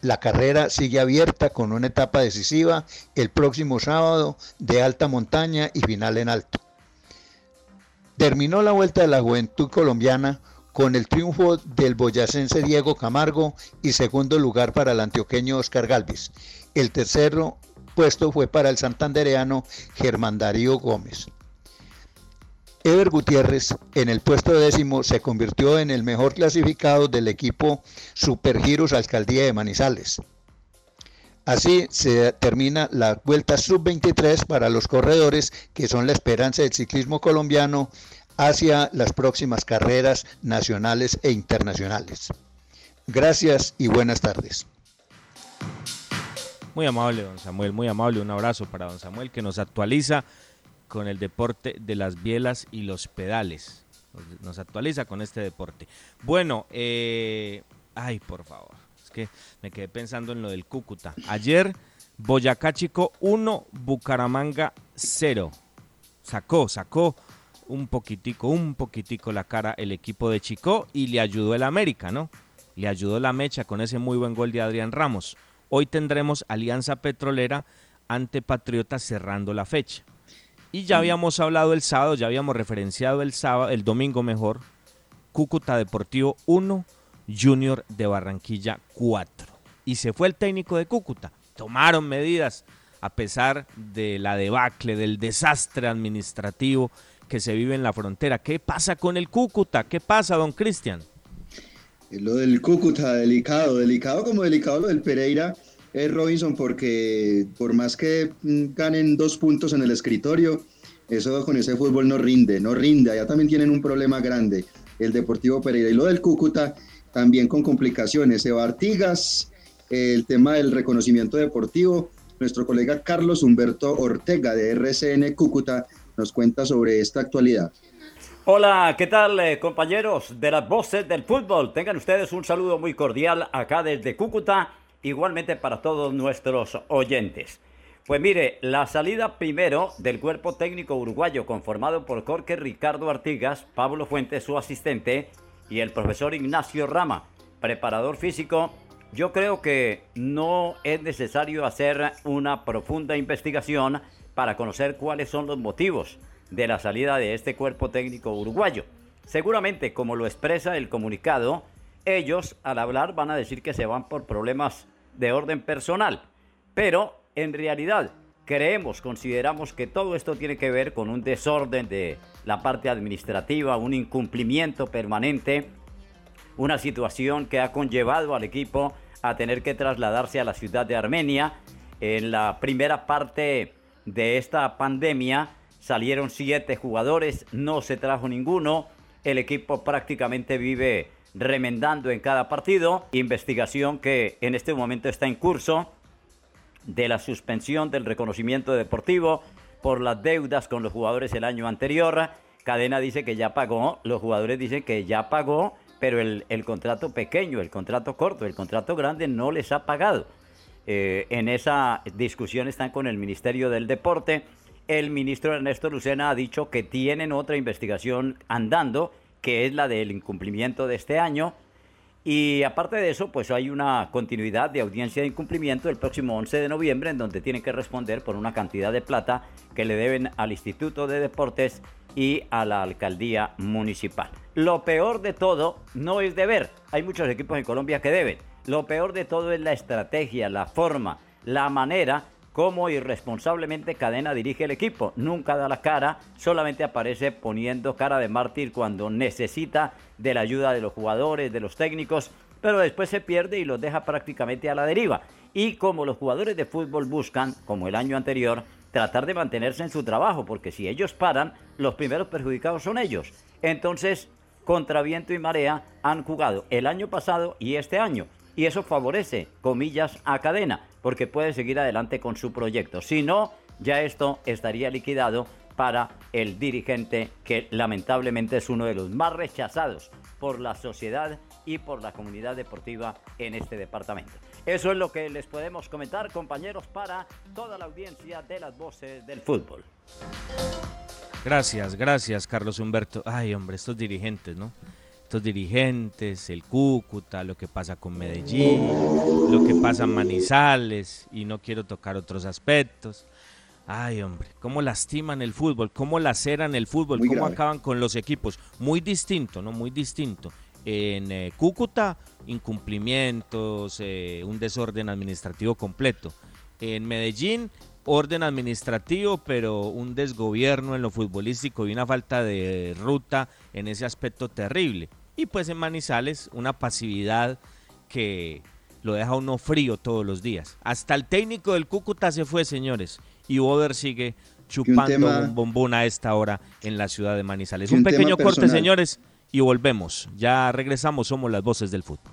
La carrera sigue abierta con una etapa decisiva el próximo sábado de alta montaña y final en alto. Terminó la Vuelta de la Juventud Colombiana con el triunfo del boyacense Diego Camargo y segundo lugar para el antioqueño Oscar Galvis. El tercero puesto fue para el santandereano Germán Darío Gómez. Ever Gutiérrez, en el puesto décimo, se convirtió en el mejor clasificado del equipo Supergiros Alcaldía de Manizales. Así se termina la vuelta sub-23 para los corredores que son la esperanza del ciclismo colombiano hacia las próximas carreras nacionales e internacionales. Gracias y buenas tardes. Muy amable, don Samuel, muy amable. Un abrazo para don Samuel que nos actualiza con el deporte de las bielas y los pedales. Nos actualiza con este deporte. Bueno, eh, ay, por favor. Es que me quedé pensando en lo del Cúcuta. Ayer, Boyacá Chico 1, Bucaramanga 0. Sacó, sacó un poquitico, un poquitico la cara el equipo de Chico y le ayudó el América, ¿no? Le ayudó la mecha con ese muy buen gol de Adrián Ramos. Hoy tendremos Alianza Petrolera ante Patriotas cerrando la fecha. Y ya habíamos hablado el sábado, ya habíamos referenciado el sábado, el domingo mejor, Cúcuta Deportivo 1, Junior de Barranquilla 4. Y se fue el técnico de Cúcuta. Tomaron medidas a pesar de la debacle, del desastre administrativo que se vive en la frontera. ¿Qué pasa con el Cúcuta? ¿Qué pasa, don Cristian? Lo del Cúcuta, delicado, delicado como delicado lo del Pereira es Robinson, porque por más que mm, ganen dos puntos en el escritorio, eso con ese fútbol no rinde, no rinde. Allá también tienen un problema grande, el Deportivo Pereira. Y lo del Cúcuta, también con complicaciones. Eva Artigas, el tema del reconocimiento deportivo. Nuestro colega Carlos Humberto Ortega de RCN Cúcuta nos cuenta sobre esta actualidad. Hola, ¿qué tal eh, compañeros de las voces del fútbol? Tengan ustedes un saludo muy cordial acá desde Cúcuta, igualmente para todos nuestros oyentes. Pues mire, la salida primero del cuerpo técnico uruguayo conformado por Jorge Ricardo Artigas, Pablo Fuentes, su asistente, y el profesor Ignacio Rama, preparador físico, yo creo que no es necesario hacer una profunda investigación para conocer cuáles son los motivos de la salida de este cuerpo técnico uruguayo. Seguramente, como lo expresa el comunicado, ellos al hablar van a decir que se van por problemas de orden personal, pero en realidad creemos, consideramos que todo esto tiene que ver con un desorden de la parte administrativa, un incumplimiento permanente, una situación que ha conllevado al equipo a tener que trasladarse a la ciudad de Armenia. En la primera parte de esta pandemia salieron siete jugadores, no se trajo ninguno, el equipo prácticamente vive remendando en cada partido, investigación que en este momento está en curso de la suspensión del reconocimiento deportivo por las deudas con los jugadores el año anterior. Cadena dice que ya pagó, los jugadores dicen que ya pagó, pero el, contrato pequeño, el contrato corto, el contrato grande no les ha pagado. Eh, en esa discusión están con el Ministerio del Deporte. El ministro Ernesto Lucena ha dicho que tienen otra investigación andando, que es la del incumplimiento de este año y aparte de eso, pues hay una continuidad de audiencia de incumplimiento el próximo 11 de noviembre, en donde tienen que responder por una cantidad de plata que le deben al Instituto de Deportes y a la alcaldía municipal. Lo peor de todo no es deber. Hay muchos equipos en Colombia que deben. Lo peor de todo es la estrategia, la forma, la manera cómo irresponsablemente Cadena dirige el equipo. Nunca da la cara, solamente aparece poniendo cara de mártir cuando necesita de la ayuda de los jugadores, de los técnicos, pero después se pierde y los deja prácticamente a la deriva. Y como los jugadores de fútbol buscan, como el año anterior, tratar de mantenerse en su trabajo, porque si ellos paran, los primeros perjudicados son ellos. Entonces, contra viento y marea han jugado el año pasado y este año. Y eso favorece, comillas, a cadena porque puede seguir adelante con su proyecto. Si no, ya esto estaría liquidado para el dirigente que lamentablemente es uno de los más rechazados por la sociedad y por la comunidad deportiva en este departamento. Eso es lo que les podemos comentar, compañeros, para toda la audiencia de las voces del fútbol. Gracias, gracias, Carlos Humberto. Ay, hombre, estos dirigentes, ¿no? Estos dirigentes, el Cúcuta, lo que pasa con Medellín, lo que pasa en Manizales, y no quiero tocar otros aspectos. Ay, hombre, cómo lastiman el fútbol, cómo laceran el fútbol, cómo acaban con los equipos. Muy distinto, ¿no? Muy distinto. En eh, Cúcuta, incumplimientos, eh, un desorden administrativo completo. En Medellín, orden administrativo, pero un desgobierno en lo futbolístico y una falta de ruta en ese aspecto terrible. Y pues en Manizales una pasividad que lo deja uno frío todos los días. Hasta el técnico del Cúcuta se fue, señores. Y Boder sigue chupando un bombón a esta hora en la ciudad de Manizales. Un, pequeño corte, señores, y volvemos. Ya regresamos, somos las voces del fútbol.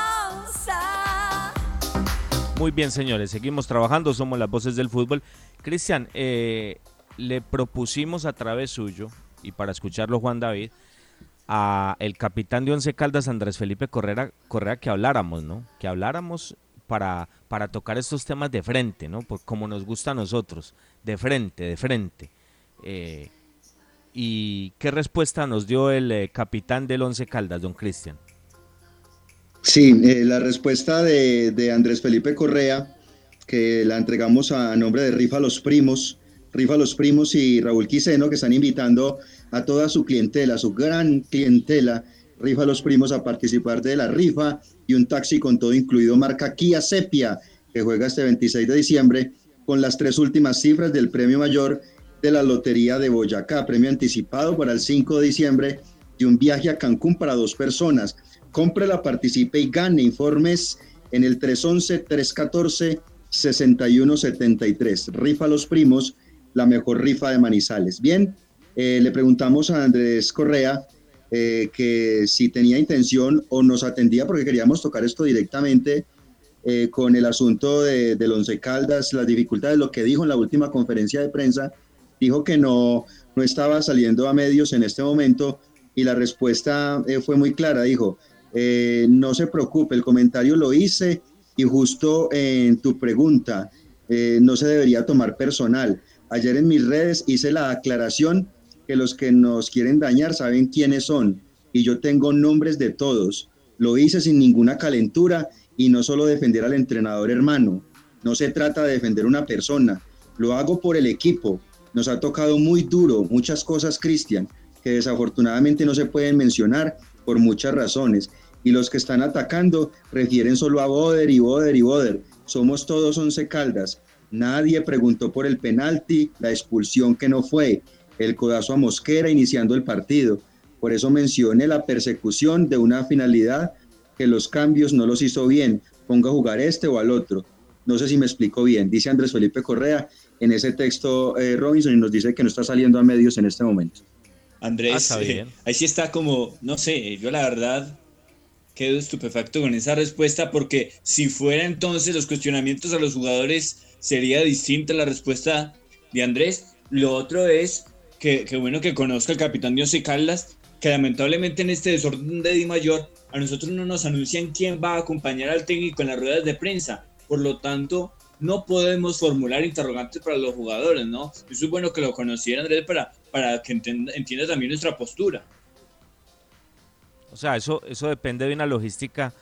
Muy bien, señores, seguimos trabajando, somos las voces del fútbol. Cristian, eh, le propusimos a través suyo, y para escucharlo Juan David, a el capitán de Once Caldas, Andrés Felipe Correa, Correa que habláramos, ¿no? Que habláramos para, para tocar estos temas de frente, ¿no? Por, como nos gusta a nosotros, de frente, de frente. Eh, ¿Y qué respuesta nos dio el eh, capitán del Once Caldas, don Cristian? Sí, eh, la respuesta de, Andrés Felipe Correa, que la entregamos a nombre de Rifa Los Primos, Rifa Los Primos y Raúl Quiseno, que están invitando a toda su clientela, su gran clientela, Rifa Los Primos, a participar de la rifa y un taxi con todo incluido, marca Kia Sepia, que juega este 26 de diciembre, con las tres últimas cifras del premio mayor de la Lotería de Boyacá, premio anticipado para el 5 de diciembre de un viaje a Cancún para dos personas. Cómprela, participe y gane. Informes en el 311-314-6173. Rifa los primos, la mejor rifa de Manizales. Bien, eh, le preguntamos a Andrés Correa eh, que si tenía intención o nos atendía porque queríamos tocar esto directamente eh, con el asunto de, del Once Caldas, las dificultades, lo que dijo en la última conferencia de prensa dijo que no, no estaba saliendo a medios en este momento y la respuesta fue muy clara, dijo, eh, no se preocupe, el comentario lo hice y justo en tu pregunta, eh, no se debería tomar personal. Ayer en mis redes hice la aclaración que los que nos quieren dañar saben quiénes son y yo tengo nombres de todos. Lo hice sin ninguna calentura y no solo defender al entrenador hermano. No se trata de defender una persona, lo hago por el equipo, nos ha tocado muy duro muchas cosas, Cristian, que desafortunadamente no se pueden mencionar por muchas razones. Y los que están atacando refieren solo a Boder y Boder y Boder. Somos todos once caldas. Nadie preguntó por el penalti, la expulsión que no fue, el codazo a Mosquera iniciando el partido. Por eso mencioné la persecución de una finalidad que los cambios no los hizo bien. Ponga a jugar este o al otro. No sé si me explico bien. Dice Andrés Felipe Correa en ese texto eh, Robinson y nos dice que no está saliendo a medios en este momento. Andrés, ah, eh, ahí sí está como, no sé, yo la verdad quedo estupefacto con esa respuesta porque si fuera entonces los cuestionamientos a los jugadores sería distinta la respuesta de Andrés. Lo otro es que, bueno que conozca el capitán José Caldas, que lamentablemente en este desorden de Di Mayor a nosotros no nos anuncian quién va a acompañar al técnico en las ruedas de prensa. Por lo tanto, no podemos formular interrogantes para los jugadores, ¿no? Eso es bueno que lo conociera Andrés para, para que entienda, también nuestra postura. O sea, eso, eso depende de una logística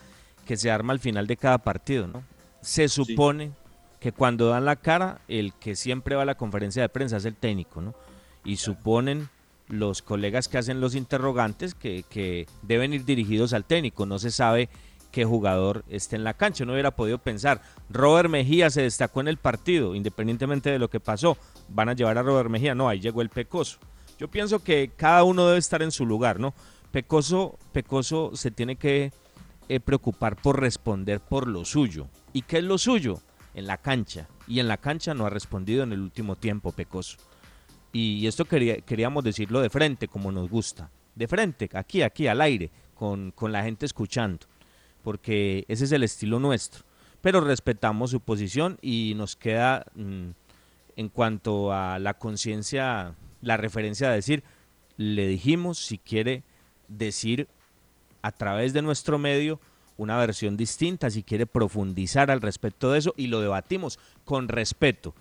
que se arma al final de cada partido, ¿no? Se supone que cuando dan la cara, el que siempre va a la conferencia de prensa es el técnico, ¿no? Y suponen los colegas que hacen los interrogantes que, que deben ir dirigidos al técnico. No se sabe qué jugador esté en la cancha. No hubiera podido pensar, Robert Mejía se destacó en el partido, independientemente de lo que pasó. Van a llevar a Robert Mejía, no, ahí llegó el Pecoso. Yo pienso que cada uno debe estar en su lugar, ¿no? Pecoso, Pecoso se tiene que eh, preocupar por responder por lo suyo. ¿Y qué es lo suyo? En la cancha. Y en la cancha no ha respondido en el último tiempo, Pecoso. Y esto queríamos decirlo de frente, como nos gusta. De frente, aquí, aquí, al aire, con, con la gente escuchando porque ese es el estilo nuestro. Pero respetamos su posición y nos queda mm, en cuanto a la conciencia, la referencia a decir, le dijimos si quiere decir a través de nuestro medio una versión distinta, si quiere profundizar al respecto de eso y lo debatimos con respeto.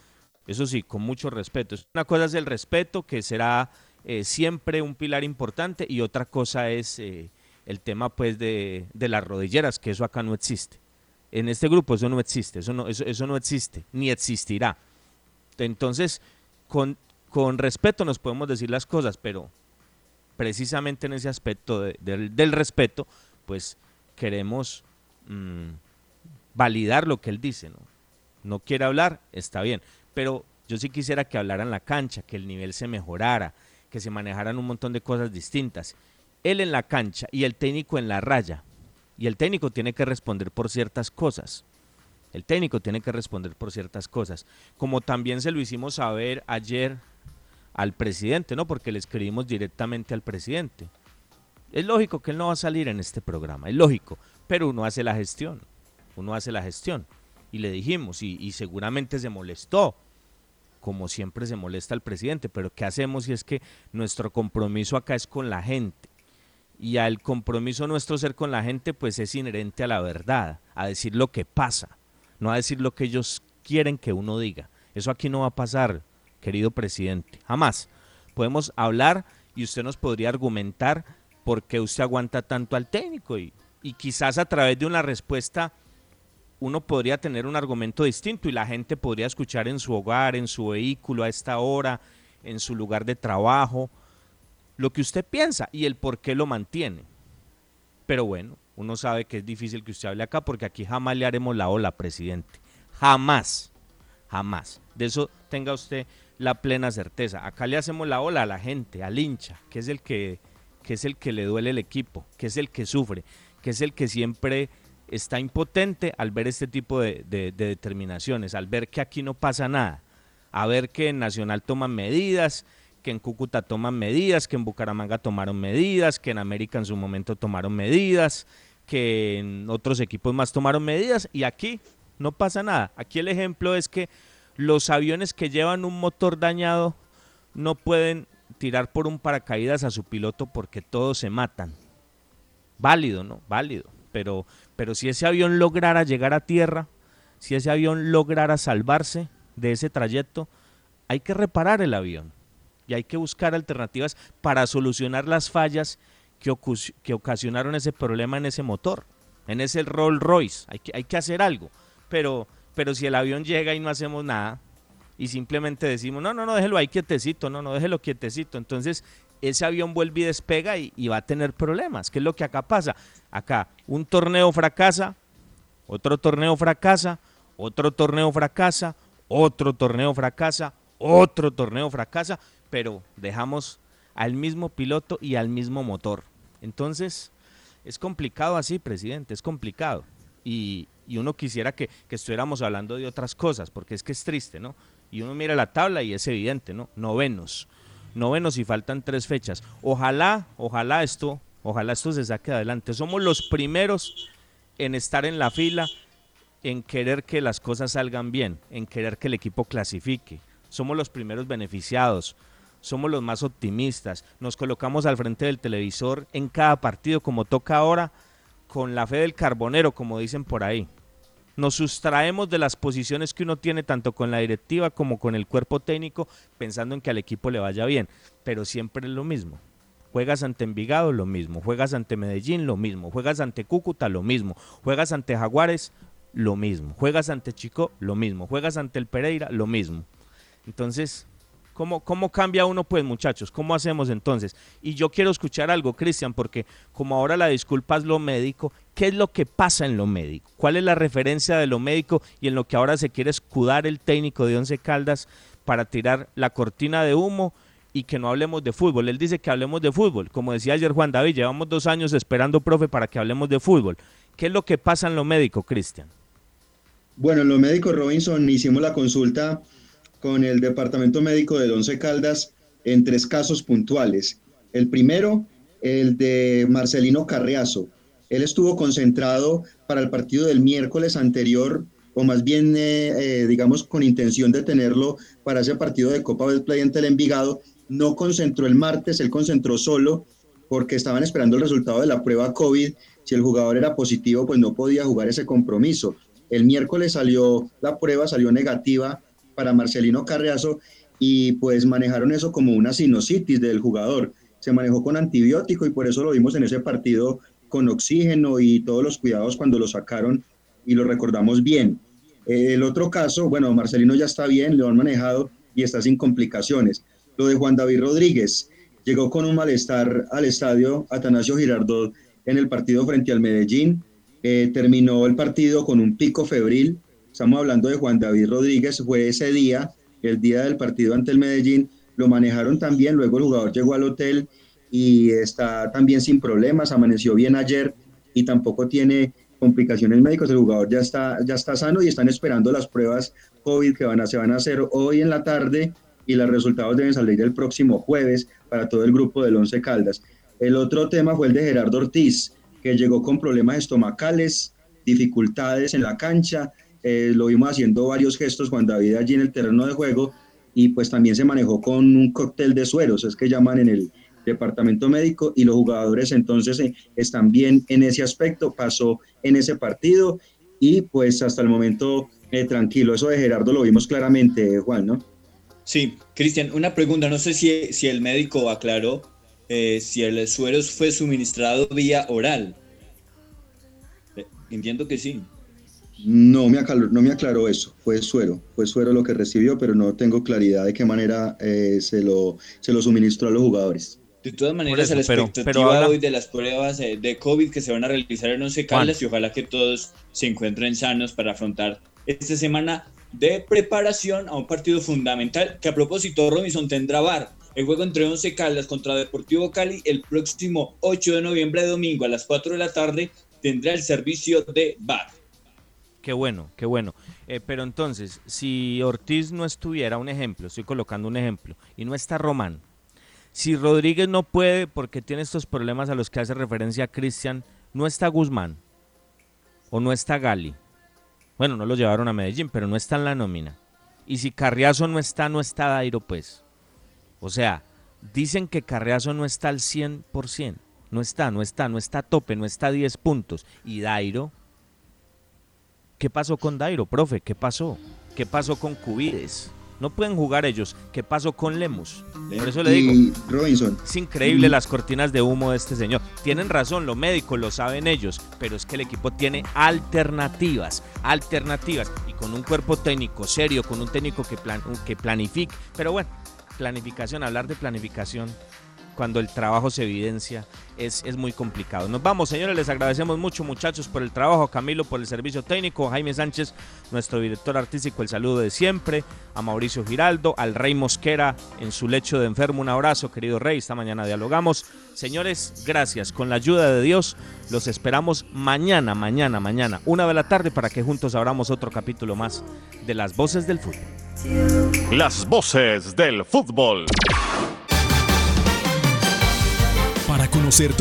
Eso sí, con mucho respeto. Una cosa es el respeto, que será eh, siempre un pilar importante, y otra cosa es eh, el tema pues de, las rodilleras, que eso acá no existe. En este grupo eso no existe, eso no, eso, no existe, ni existirá. Entonces, con, con respeto nos podemos decir las cosas, pero precisamente en ese aspecto del, respeto, pues queremos mm, validar lo que él dice. ¿no? no quiere hablar, está bien, pero yo sí quisiera que hablara en la cancha, que el nivel se mejorara, que se manejaran un montón de cosas distintas él en la cancha y el técnico en la raya. Y el técnico tiene que responder por ciertas cosas. El técnico tiene que responder por ciertas cosas. Como también se lo hicimos saber ayer al presidente, ¿no? Porque le escribimos directamente al presidente. Es lógico que él no va a salir en este programa, es lógico, pero uno hace la gestión. Uno hace la gestión. y le dijimos, y, seguramente se molestó, como siempre se molesta el presidente, pero ¿qué hacemos si es que nuestro compromiso acá es con la gente? Y al compromiso nuestro ser con la gente, pues es inherente a la verdad, a decir lo que pasa, no a decir lo que ellos quieren que uno diga. Eso aquí no va a pasar, querido presidente, jamás. Podemos hablar y usted nos podría argumentar por qué usted aguanta tanto al técnico y, y quizás a través de una respuesta uno podría tener un argumento distinto y la gente podría escuchar en su hogar, en su vehículo a esta hora, en su lugar de trabajo, lo que usted piensa y el por qué lo mantiene. Pero bueno, uno sabe que es difícil que usted hable acá porque aquí jamás le haremos la ola, presidente. Jamás, jamás. De eso tenga usted la plena certeza. Acá le hacemos la ola a la gente, al hincha, que es el que, que es el que le duele el equipo, que es el que sufre, que es el que siempre está impotente al ver este tipo de, determinaciones, al ver que aquí no pasa nada, a ver que Nacional toman medidas, que en Cúcuta toman medidas, que en Bucaramanga tomaron medidas, que en América en su momento tomaron medidas, que en otros equipos más tomaron medidas y aquí no pasa nada. Aquí el ejemplo es que los aviones que llevan un motor dañado no pueden tirar por un paracaídas a su piloto porque todos se matan. Válido, ¿no? Válido. Pero pero si ese avión lograra llegar a tierra, si ese avión lograra salvarse de ese trayecto, hay que reparar el avión y hay que buscar alternativas para solucionar las fallas que, que ocasionaron ese problema en ese motor, en ese Rolls Royce. Hay que, hay que hacer algo. Pero, pero si el avión llega y no hacemos nada, y simplemente decimos, no, no, no, déjelo ahí quietecito, no, no, déjelo quietecito. Entonces ese avión vuelve y despega y, va a tener problemas. ¿Qué es lo que acá pasa? Acá un torneo fracasa, otro torneo fracasa, otro torneo fracasa, otro torneo fracasa, otro torneo fracasa, pero dejamos al mismo piloto y al mismo motor. Entonces, es complicado así, presidente, es complicado. Y, uno quisiera que, que, estuviéramos hablando de otras cosas, porque es que es triste, ¿no? Y uno mira la tabla y es evidente, ¿no? Novenos novenos y faltan tres fechas. Ojalá, ojalá esto, ojalá esto se saque adelante. Somos los primeros en estar en la fila, en querer que las cosas salgan bien, en querer que el equipo clasifique. Somos los primeros beneficiados, somos los más optimistas. Nos colocamos al frente del televisor en cada partido como toca ahora, con la fe del carbonero, como dicen por ahí nos sustraemos de las posiciones que uno tiene tanto con la directiva como con el cuerpo técnico pensando en que al equipo le vaya bien, pero siempre es lo mismo. Juegas ante Envigado, lo mismo. Juegas ante Medellín, lo mismo. Juegas ante Cúcuta, lo mismo. Juegas ante Jaguares, lo mismo. Juegas ante Chico, lo mismo. Juegas ante el Pereira, lo mismo. Entonces, ¿Cómo, ¿Cómo cambia uno, pues, muchachos? ¿Cómo hacemos entonces? Y yo quiero escuchar algo, Cristian, porque como ahora la disculpa es lo médico, ¿qué es lo que pasa en lo médico? ¿Cuál es la referencia de lo médico y en lo que ahora se quiere escudar el técnico de Once Caldas para tirar la cortina de humo? y que no hablemos de fútbol. Él dice que hablemos de fútbol. Como decía ayer Juan David, llevamos dos años esperando, profe, para que hablemos de fútbol. ¿Qué es lo que pasa en lo médico, Cristian? Bueno, en lo médico, Robinson, hicimos la consulta con el Departamento Médico de Once Caldas en tres casos puntuales. El primero, el de Marcelino Carriazo. Él estuvo concentrado para el partido del miércoles anterior, o más bien, eh, eh, digamos, con intención de tenerlo para ese partido de Copa del Play ante el Envigado. No concentró el martes, él concentró solo porque estaban esperando el resultado de la prueba COVID. Si el jugador era positivo, pues no podía jugar ese compromiso. El miércoles salió la prueba, salió negativa para Marcelino Carriazo y pues manejaron eso como una sinusitis del jugador. Se manejó con antibiótico y por eso lo vimos en ese partido con oxígeno y todos los cuidados cuando lo sacaron y lo recordamos bien. El otro caso, bueno, Marcelino ya está bien, lo han manejado y está sin complicaciones. Lo de Juan David Rodríguez, llegó con un malestar al estadio Atanasio Girardot en el partido frente al Medellín, eh, terminó el partido con un pico febril, Estamos hablando de Juan David Rodríguez, fue ese día, el día del partido ante el Medellín, lo manejaron también, luego el jugador llegó al hotel y está también sin problemas, amaneció bien ayer y tampoco tiene complicaciones médicas, el jugador ya está, ya está sano y están esperando las pruebas COVID que van a, se van a hacer hoy en la tarde y los resultados deben salir el próximo jueves para todo el grupo del Once Caldas. El otro tema fue el de Gerardo Ortiz, que llegó con problemas estomacales, dificultades en la cancha eh, lo vimos haciendo varios gestos Juan David allí en el terreno de juego y pues también se manejó con un cóctel de sueros, es que llaman en el departamento médico y los jugadores entonces eh, están bien en ese aspecto, pasó en ese partido y pues hasta el momento eh, tranquilo, eso de Gerardo lo vimos claramente, Juan, ¿no? Sí, Cristian, una pregunta, no sé si, si el médico aclaró si el suero fue suministrado vía oral. Entiendo que sí. No me, aclaró, no me aclaró eso, fue suero, fue suero lo que recibió, pero no tengo claridad de qué manera eh, se, lo, se lo suministró a los jugadores. De todas maneras, eso, a la expectativa pero ahora- hoy de las pruebas eh, de COVID que se van a realizar en Once Caldas y ojalá que todos se encuentren sanos para afrontar esta semana de preparación a un partido fundamental que a propósito Robinson tendrá VAR. El juego entre Once Caldas contra Deportivo Cali el próximo 8 de noviembre domingo a las 4 de la tarde tendrá el servicio de VAR. Qué bueno, qué bueno. Eh, pero entonces, si Ortiz no estuviera, un ejemplo, estoy colocando un ejemplo, y no está Román, si Rodríguez no puede porque tiene estos problemas a los que hace referencia Cristian, no está Guzmán o no está Gali. Bueno, no lo llevaron a Medellín, pero no está en la nómina. Y si Carriazo no está, no está Dairo, pues. O sea, dicen que Carriazo no está al 100%. No está, no está, no está a tope, no está a 10 puntos. Y Dairo, ¿Qué pasó con Dairo, profe? ¿Qué pasó? ¿Qué pasó con Cubides? No pueden jugar ellos. ¿Qué pasó con Lemus? Por eso le digo. Robinson. Es increíble las cortinas de humo de este señor. Tienen razón, lo médico lo saben ellos, pero es que el equipo tiene alternativas, alternativas. Y con un cuerpo técnico serio, con un técnico que, plan, que planifique. Pero bueno, planificación, hablar de planificación cuando el trabajo se evidencia es, es muy complicado. Nos vamos, señores, les agradecemos mucho muchachos por el trabajo, Camilo por el servicio técnico, Jaime Sánchez, nuestro director artístico, el saludo de siempre, a Mauricio Giraldo, al Rey Mosquera en su lecho de enfermo, un abrazo, querido Rey, esta mañana dialogamos. Señores, gracias, con la ayuda de Dios, los esperamos mañana, mañana, mañana, una de la tarde para que juntos abramos otro capítulo más de Las Voces del Fútbol. Las voces del fútbol. Para conocer